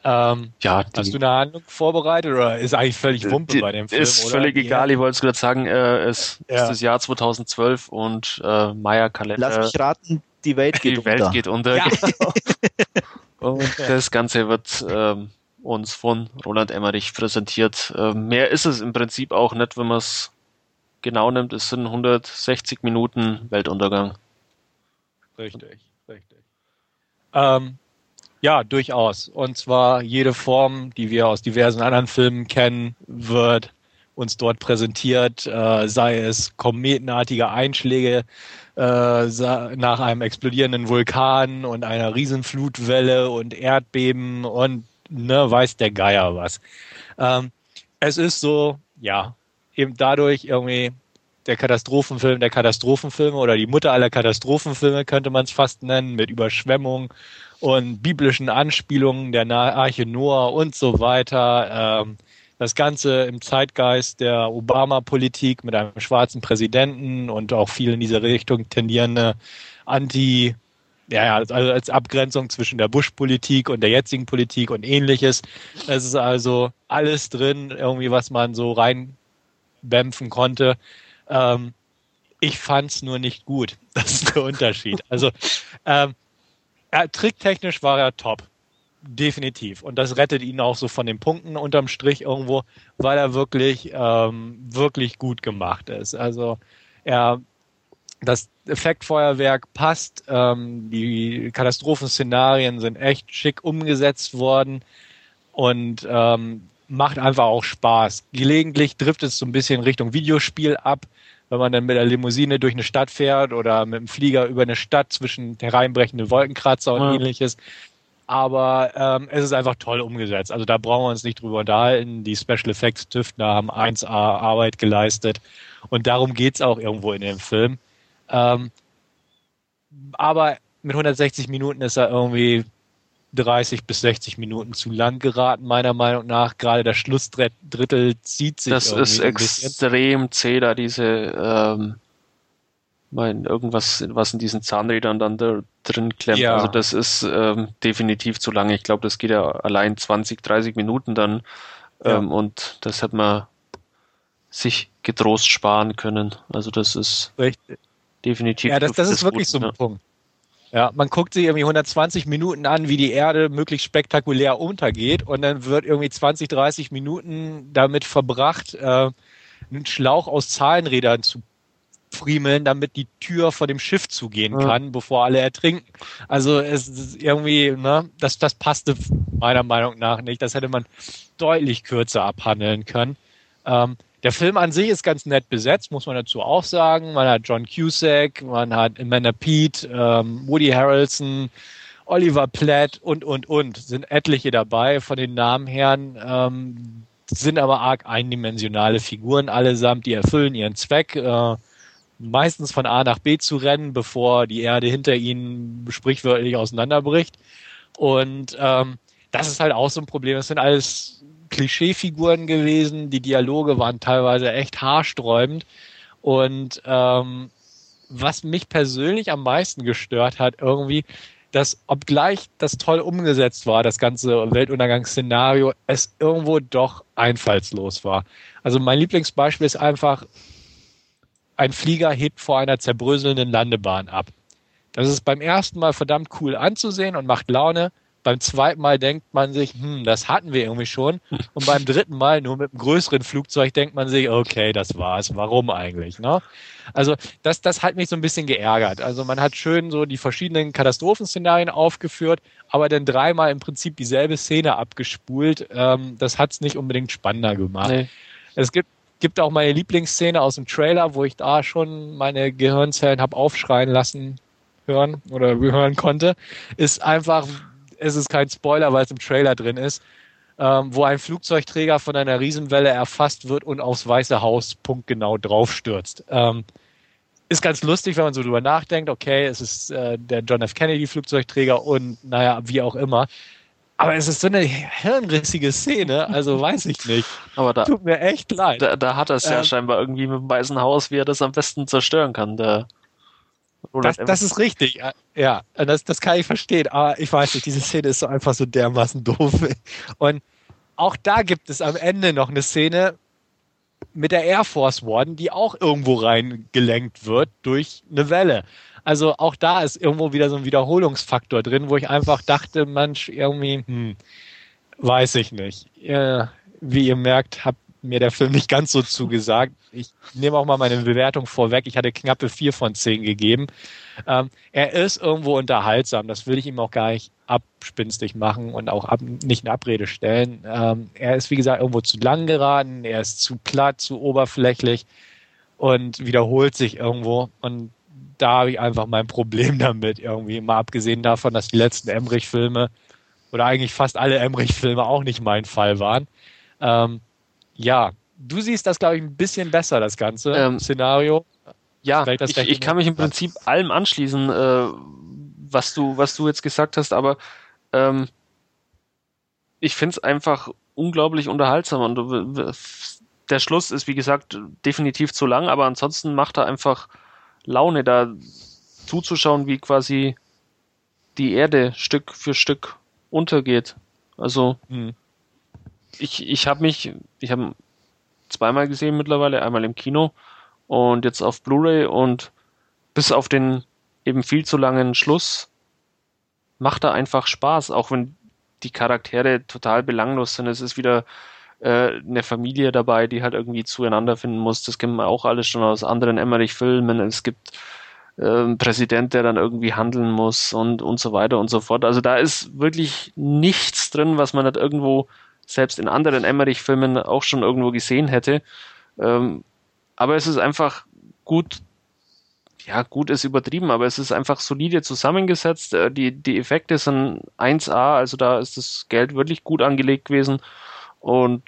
Ähm, ja, hast du eine Handlung vorbereitet oder ist eigentlich völlig Wumpe die, bei dem Film? Ist oder? völlig egal, ich wollte es gerade sagen, äh, es ja. ist das Jahr 2012 und äh, Maya-Kalender. Lass mich raten, die Welt geht die unter. Die Welt geht unter. Ja. und das Ganze wird ähm, uns von Roland Emmerich präsentiert. Ähm, mehr ist es im Prinzip auch nicht, wenn man es genau nimmt. Es sind 160 Minuten Weltuntergang. Richtig, richtig. Ähm, ja, durchaus. Und zwar jede Form, die wir aus diversen anderen Filmen kennen, wird uns dort präsentiert, äh, sei es kometenartige Einschläge äh, nach einem explodierenden Vulkan und einer Riesenflutwelle und Erdbeben und ne, weiß der Geier was. Ähm, es ist so, ja, eben dadurch irgendwie der Katastrophenfilm der Katastrophenfilme oder die Mutter aller Katastrophenfilme könnte man es fast nennen, mit Überschwemmung und biblischen Anspielungen der Arche Noah und so weiter. Ähm, das Ganze im Zeitgeist der Obama-Politik mit einem schwarzen Präsidenten und auch viel in diese Richtung tendierende Anti- ja, also als Abgrenzung zwischen der Bush-Politik und der jetzigen Politik und ähnliches. Es ist also alles drin, irgendwie, was man so reinbämpfen konnte. Ähm, ich fand's nur nicht gut. Das ist der Unterschied. Also ähm, ja, tricktechnisch war er top. Definitiv. Und das rettet ihn auch so von den Punkten unterm Strich irgendwo, weil er wirklich, ähm, wirklich gut gemacht ist. Also er, das Effektfeuerwerk passt, ähm, die Katastrophenszenarien sind echt schick umgesetzt worden und ähm, macht einfach auch Spaß. Gelegentlich trifft es so ein bisschen Richtung Videospiel ab, wenn man dann mit der Limousine durch eine Stadt fährt oder mit dem Flieger über eine Stadt zwischen hereinbrechenden Wolkenkratzer und ja. ähnliches. Aber ähm, es ist einfach toll umgesetzt. Also da brauchen wir uns nicht drüber unterhalten. Die Special Effects Tüftner haben 1A Arbeit geleistet. Und darum geht's auch irgendwo in dem Film. Ähm, aber mit 160 Minuten ist er irgendwie 30 bis 60 Minuten zu lang geraten, meiner Meinung nach. Gerade der Schlussdrittel zieht sich. Das ist extrem zäh, da diese, ähm, mein, irgendwas, was in diesen Zahnrädern dann da drin klemmt. Ja. Also das ist ähm, definitiv zu lange. Ich glaube, das geht ja allein 20, 30 Minuten dann. Ähm, ja. Und das hat man sich getrost sparen können. Also das ist Richtig. Definitiv. Ja, das, das ist wirklich Guten, so ein ja. Punkt. Ja, man guckt sich irgendwie 120 Minuten an, wie die Erde möglichst spektakulär untergeht und dann wird irgendwie 20, 30 Minuten damit verbracht, äh, einen Schlauch aus Zahlenrädern zu friemeln, damit die Tür vor dem Schiff zugehen kann, ja. bevor alle ertrinken. Also es ist irgendwie, ne, das, das passte meiner Meinung nach nicht. Das hätte man deutlich kürzer abhandeln können. Ähm, der Film an sich ist ganz nett besetzt, muss man dazu auch sagen. Man hat John Cusack, man hat Amanda Pete, ähm, Woody Harrelson, Oliver Platt und, und, und. Sind etliche dabei von den Namen her. Ähm, sind aber arg eindimensionale Figuren allesamt, die erfüllen ihren Zweck. Äh, meistens von A nach B zu rennen, bevor die Erde hinter ihnen sprichwörtlich auseinanderbricht. Und ähm, das ist halt auch so ein Problem. Das sind alles Klischeefiguren gewesen. Die Dialoge waren teilweise echt haarsträubend. Und ähm, was mich persönlich am meisten gestört hat, irgendwie, dass obgleich das toll umgesetzt war, das ganze Weltuntergangsszenario, es irgendwo doch einfallslos war. Also mein Lieblingsbeispiel ist einfach, ein Flieger hebt vor einer zerbröselnden Landebahn ab. Das ist beim ersten Mal verdammt cool anzusehen und macht Laune. Beim zweiten Mal denkt man sich, hm, das hatten wir irgendwie schon. Und beim dritten Mal, nur mit einem größeren Flugzeug, denkt man sich, okay, das war's. Warum eigentlich? Ne? Also das, das hat mich so ein bisschen geärgert. Also man hat schön so die verschiedenen Katastrophenszenarien aufgeführt, aber dann dreimal im Prinzip dieselbe Szene abgespult. Ähm, das hat's nicht unbedingt spannender gemacht. Nee. Es gibt, gibt auch meine Lieblingsszene aus dem Trailer, wo ich da schon meine Gehirnzellen habe aufschreien lassen hören oder hören konnte, ist einfach, es ist kein Spoiler, weil es im Trailer drin ist, ähm, wo ein Flugzeugträger von einer Riesenwelle erfasst wird und aufs Weiße Haus punktgenau draufstürzt. Ähm, ist ganz lustig, wenn man so drüber nachdenkt, okay, es ist äh, der John F. Kennedy Flugzeugträger und naja, wie auch immer. Aber es ist so eine hirnrissige Szene, also weiß ich nicht. Aber da, Tut mir echt leid. Da, da hat er es ja ähm, scheinbar irgendwie mit dem Weißen Haus, wie er das am besten zerstören kann, der das, das, ist richtig, ja, das, das kann ich verstehen, aber ich weiß nicht, diese Szene ist so einfach so dermaßen doof. Und auch da gibt es am Ende noch eine Szene mit der Air Force One, die auch irgendwo reingelenkt wird durch eine Welle. Also auch da ist irgendwo wieder so ein Wiederholungsfaktor drin, wo ich einfach dachte, manch irgendwie, hm, weiß ich nicht. Ja, wie ihr merkt, habt mir der Film nicht ganz so zugesagt. Ich nehme auch mal meine Bewertung vorweg. Ich hatte knappe vier von zehn gegeben. Ähm, er ist irgendwo unterhaltsam. Das will ich ihm auch gar nicht abspinstig machen und auch ab, nicht in Abrede stellen. Ähm, er ist, wie gesagt, irgendwo zu lang geraten. Er ist zu platt, zu oberflächlich und wiederholt sich irgendwo. Und da habe ich einfach mein Problem damit irgendwie. Mal abgesehen davon, dass die letzten Emmerich-Filme oder eigentlich fast alle Emmerich-Filme auch nicht mein Fall waren. Ähm, ja, du siehst das, glaube ich, ein bisschen besser, das ganze ähm, Szenario. Ja, ich, ich kann mich im Prinzip allem anschließen, äh, was du, was du jetzt gesagt hast, aber ähm, ich finde es einfach unglaublich unterhaltsam und du, der Schluss ist, wie gesagt, definitiv zu lang, aber ansonsten macht er einfach Laune, da zuzuschauen, wie quasi die Erde Stück für Stück untergeht. Also, hm ich, ich habe mich, ich habe zweimal gesehen mittlerweile, einmal im Kino und jetzt auf Blu-ray und bis auf den eben viel zu langen Schluss macht er einfach Spaß, auch wenn die Charaktere total belanglos sind. Es ist wieder äh, eine Familie dabei, die halt irgendwie zueinander finden muss. Das kennen wir auch alles schon aus anderen Emmerich-Filmen. Es gibt äh, einen Präsident, der dann irgendwie handeln muss und, und so weiter und so fort. Also da ist wirklich nichts drin, was man nicht irgendwo selbst in anderen Emmerich-Filmen auch schon irgendwo gesehen hätte. Ähm, aber es ist einfach gut, ja, gut ist übertrieben, aber es ist einfach solide zusammengesetzt. Äh, die, die Effekte sind 1A, also da ist das Geld wirklich gut angelegt gewesen und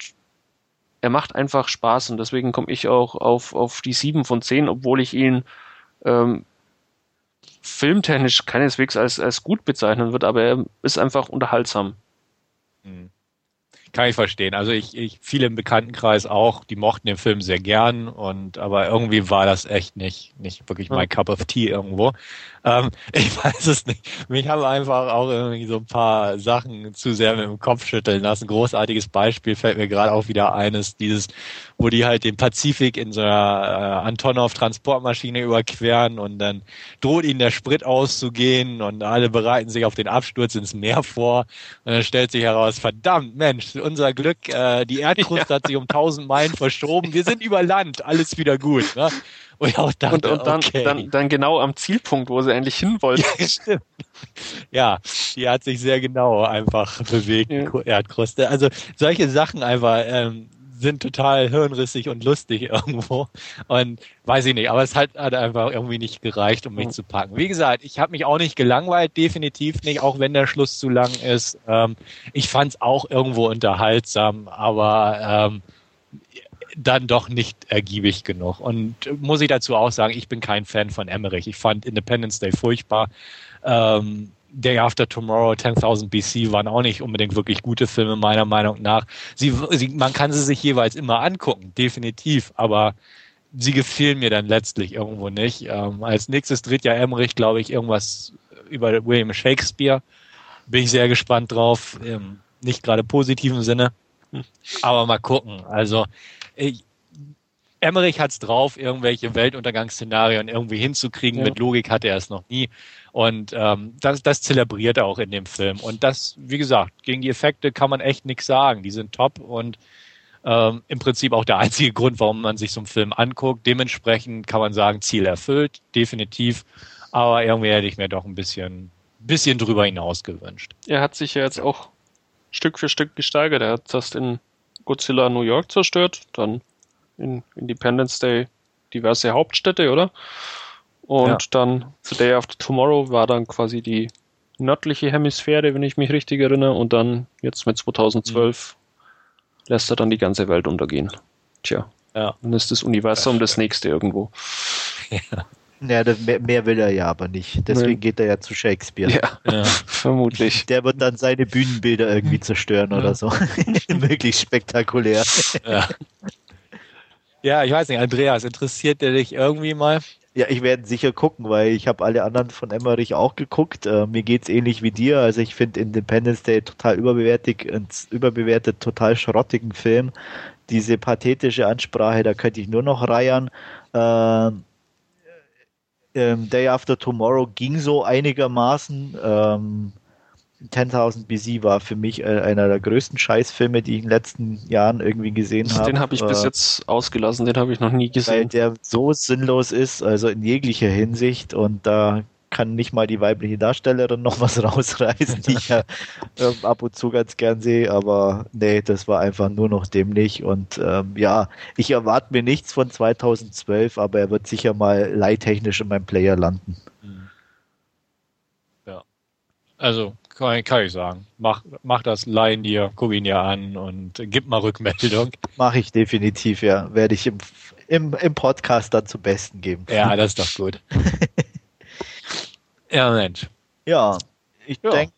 er macht einfach Spaß und deswegen komme ich auch auf, auf die 7 von 10, obwohl ich ihn ähm, filmtechnisch keineswegs als, als gut bezeichnen würde, aber er ist einfach unterhaltsam. Mhm. Kann ich verstehen. Also ich, ich, viele im Bekanntenkreis auch, die mochten den Film sehr gern und aber irgendwie war das echt nicht, nicht wirklich my cup of tea irgendwo. Ähm, ich weiß es nicht. Mich haben einfach auch irgendwie so ein paar Sachen zu sehr mit dem Kopf schütteln lassen. Großartiges Beispiel fällt mir gerade auch wieder eines, dieses, wo die halt den Pazifik in so einer äh, Antonov-Transportmaschine überqueren und dann droht ihnen der Sprit auszugehen und alle bereiten sich auf den Absturz ins Meer vor und dann stellt sich heraus, verdammt, Mensch, unser Glück, äh, die Erdkruste ja. hat sich um tausend Meilen verschoben, wir sind über Land, alles wieder gut. Ne? Und, dachte, und, und dann, okay. dann, dann genau am Zielpunkt, wo sie endlich hin wollten. Ja, stimmt. ja, die hat sich sehr genau einfach bewegt, ja. Erdkruste. Also solche Sachen einfach ähm, sind total hirnrissig und lustig irgendwo. Und weiß ich nicht, aber es hat, hat einfach irgendwie nicht gereicht, um mich zu packen. Wie gesagt, ich habe mich auch nicht gelangweilt, definitiv nicht, auch wenn der Schluss zu lang ist. Ähm, ich fand es auch irgendwo unterhaltsam, aber ähm, dann doch nicht ergiebig genug. Und muss ich dazu auch sagen, ich bin kein Fan von Emmerich. Ich fand Independence Day furchtbar. Ähm, Day After Tomorrow, 10.000 BC waren auch nicht unbedingt wirklich gute Filme, meiner Meinung nach. Sie, sie, man kann sie sich jeweils immer angucken, definitiv, aber sie gefielen mir dann letztlich irgendwo nicht. Ähm, als nächstes dreht ja Emmerich, glaube ich, irgendwas über William Shakespeare. Bin ich sehr gespannt drauf. Ähm, nicht gerade positiven Sinne. Aber mal gucken. Also ich, Emmerich hat es drauf, irgendwelche Weltuntergangsszenarien irgendwie hinzukriegen. Ja. Mit Logik hatte er es noch nie. Und ähm, das, das zelebriert er auch in dem Film. Und das, wie gesagt, gegen die Effekte kann man echt nichts sagen. Die sind top und ähm, im Prinzip auch der einzige Grund, warum man sich so einen Film anguckt. Dementsprechend kann man sagen, Ziel erfüllt, definitiv. Aber irgendwie hätte ich mir doch ein bisschen, bisschen drüber hinaus gewünscht. Er hat sich ja jetzt auch Stück für Stück gesteigert. Er hat das in Godzilla New York zerstört, dann in Independence Day diverse Hauptstädte, oder? Und ja. dann The Day After Tomorrow war dann quasi die nördliche Hemisphäre, wenn ich mich richtig erinnere. Und dann jetzt mit 2012 mhm. lässt er dann die ganze Welt untergehen. Tja. Ja. Dann ist das Universum ja, das nächste irgendwo. Ja. Ja, mehr, mehr, will er ja aber nicht. Deswegen Nein. geht er ja zu Shakespeare. Ja, ja, vermutlich. Der wird dann seine Bühnenbilder irgendwie zerstören oder so. Möglichst spektakulär. Ja. Ja, ich weiß nicht, Andreas, interessiert der dich irgendwie mal? Ja, ich werde sicher gucken, weil ich habe alle anderen von Emmerich auch geguckt. Äh, mir geht's ähnlich wie dir. Also ich finde Independence Day total überbewertet, überbewertet, total schrottigen Film. Diese pathetische Ansprache, da könnte ich nur noch reiern. Äh, ähm, Day After Tomorrow ging so einigermaßen. Ähm, 10.000 BC war für mich äh, einer der größten Scheißfilme, die ich in den letzten Jahren irgendwie gesehen habe. Den habe ich äh, bis jetzt ausgelassen, den habe ich noch nie gesehen. Weil der so sinnlos ist, also in jeglicher Hinsicht und da kann nicht mal die weibliche Darstellerin noch was rausreißen, die ich ja ähm, ab und zu ganz gern sehe, aber nee, das war einfach nur noch dämlich und ähm, ja, ich erwarte mir nichts von 2012, aber er wird sicher mal leittechnisch in meinem Player landen. Mhm. Ja, also kann, kann ich sagen, mach, mach das, leih ihn dir, guck ihn ja an und gib mal Rückmeldung. Mache ich definitiv, ja, werde ich im, im, im Podcast dann zum Besten geben. Ja, das ist doch gut. Ja, Mensch. Ja, ich ja. denke,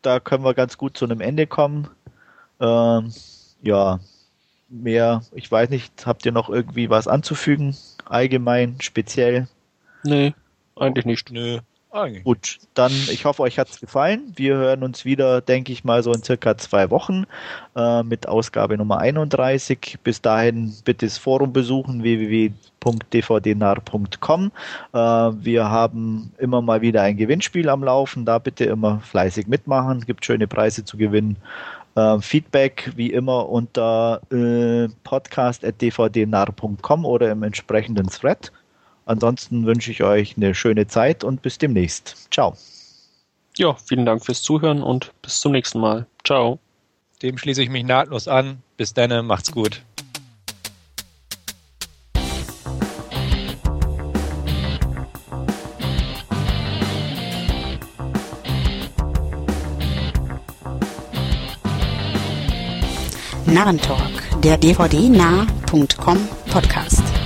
da können wir ganz gut zu einem Ende kommen. Ähm, ja, mehr, ich weiß nicht, habt ihr noch irgendwie was anzufügen? Allgemein, speziell? Nee, eigentlich nicht. Nö. Eigentlich. Gut, dann ich hoffe, euch hat es gefallen. Wir hören uns wieder, denke ich mal, so in circa zwei Wochen äh, mit Ausgabe Nummer 31. Bis dahin bitte das Forum besuchen, www.dvdnar.com. Äh, wir haben immer mal wieder ein Gewinnspiel am Laufen, da bitte immer fleißig mitmachen. Es gibt schöne Preise zu gewinnen. Äh, Feedback wie immer unter äh, podcast.dvdnar.com oder im entsprechenden Thread. Ansonsten wünsche ich euch eine schöne Zeit und bis demnächst. Ciao. Ja, vielen Dank fürs Zuhören und bis zum nächsten Mal. Ciao. Dem schließe ich mich nahtlos an. Bis dann, macht's gut. Narrentalk, der dvd-nah.com Podcast.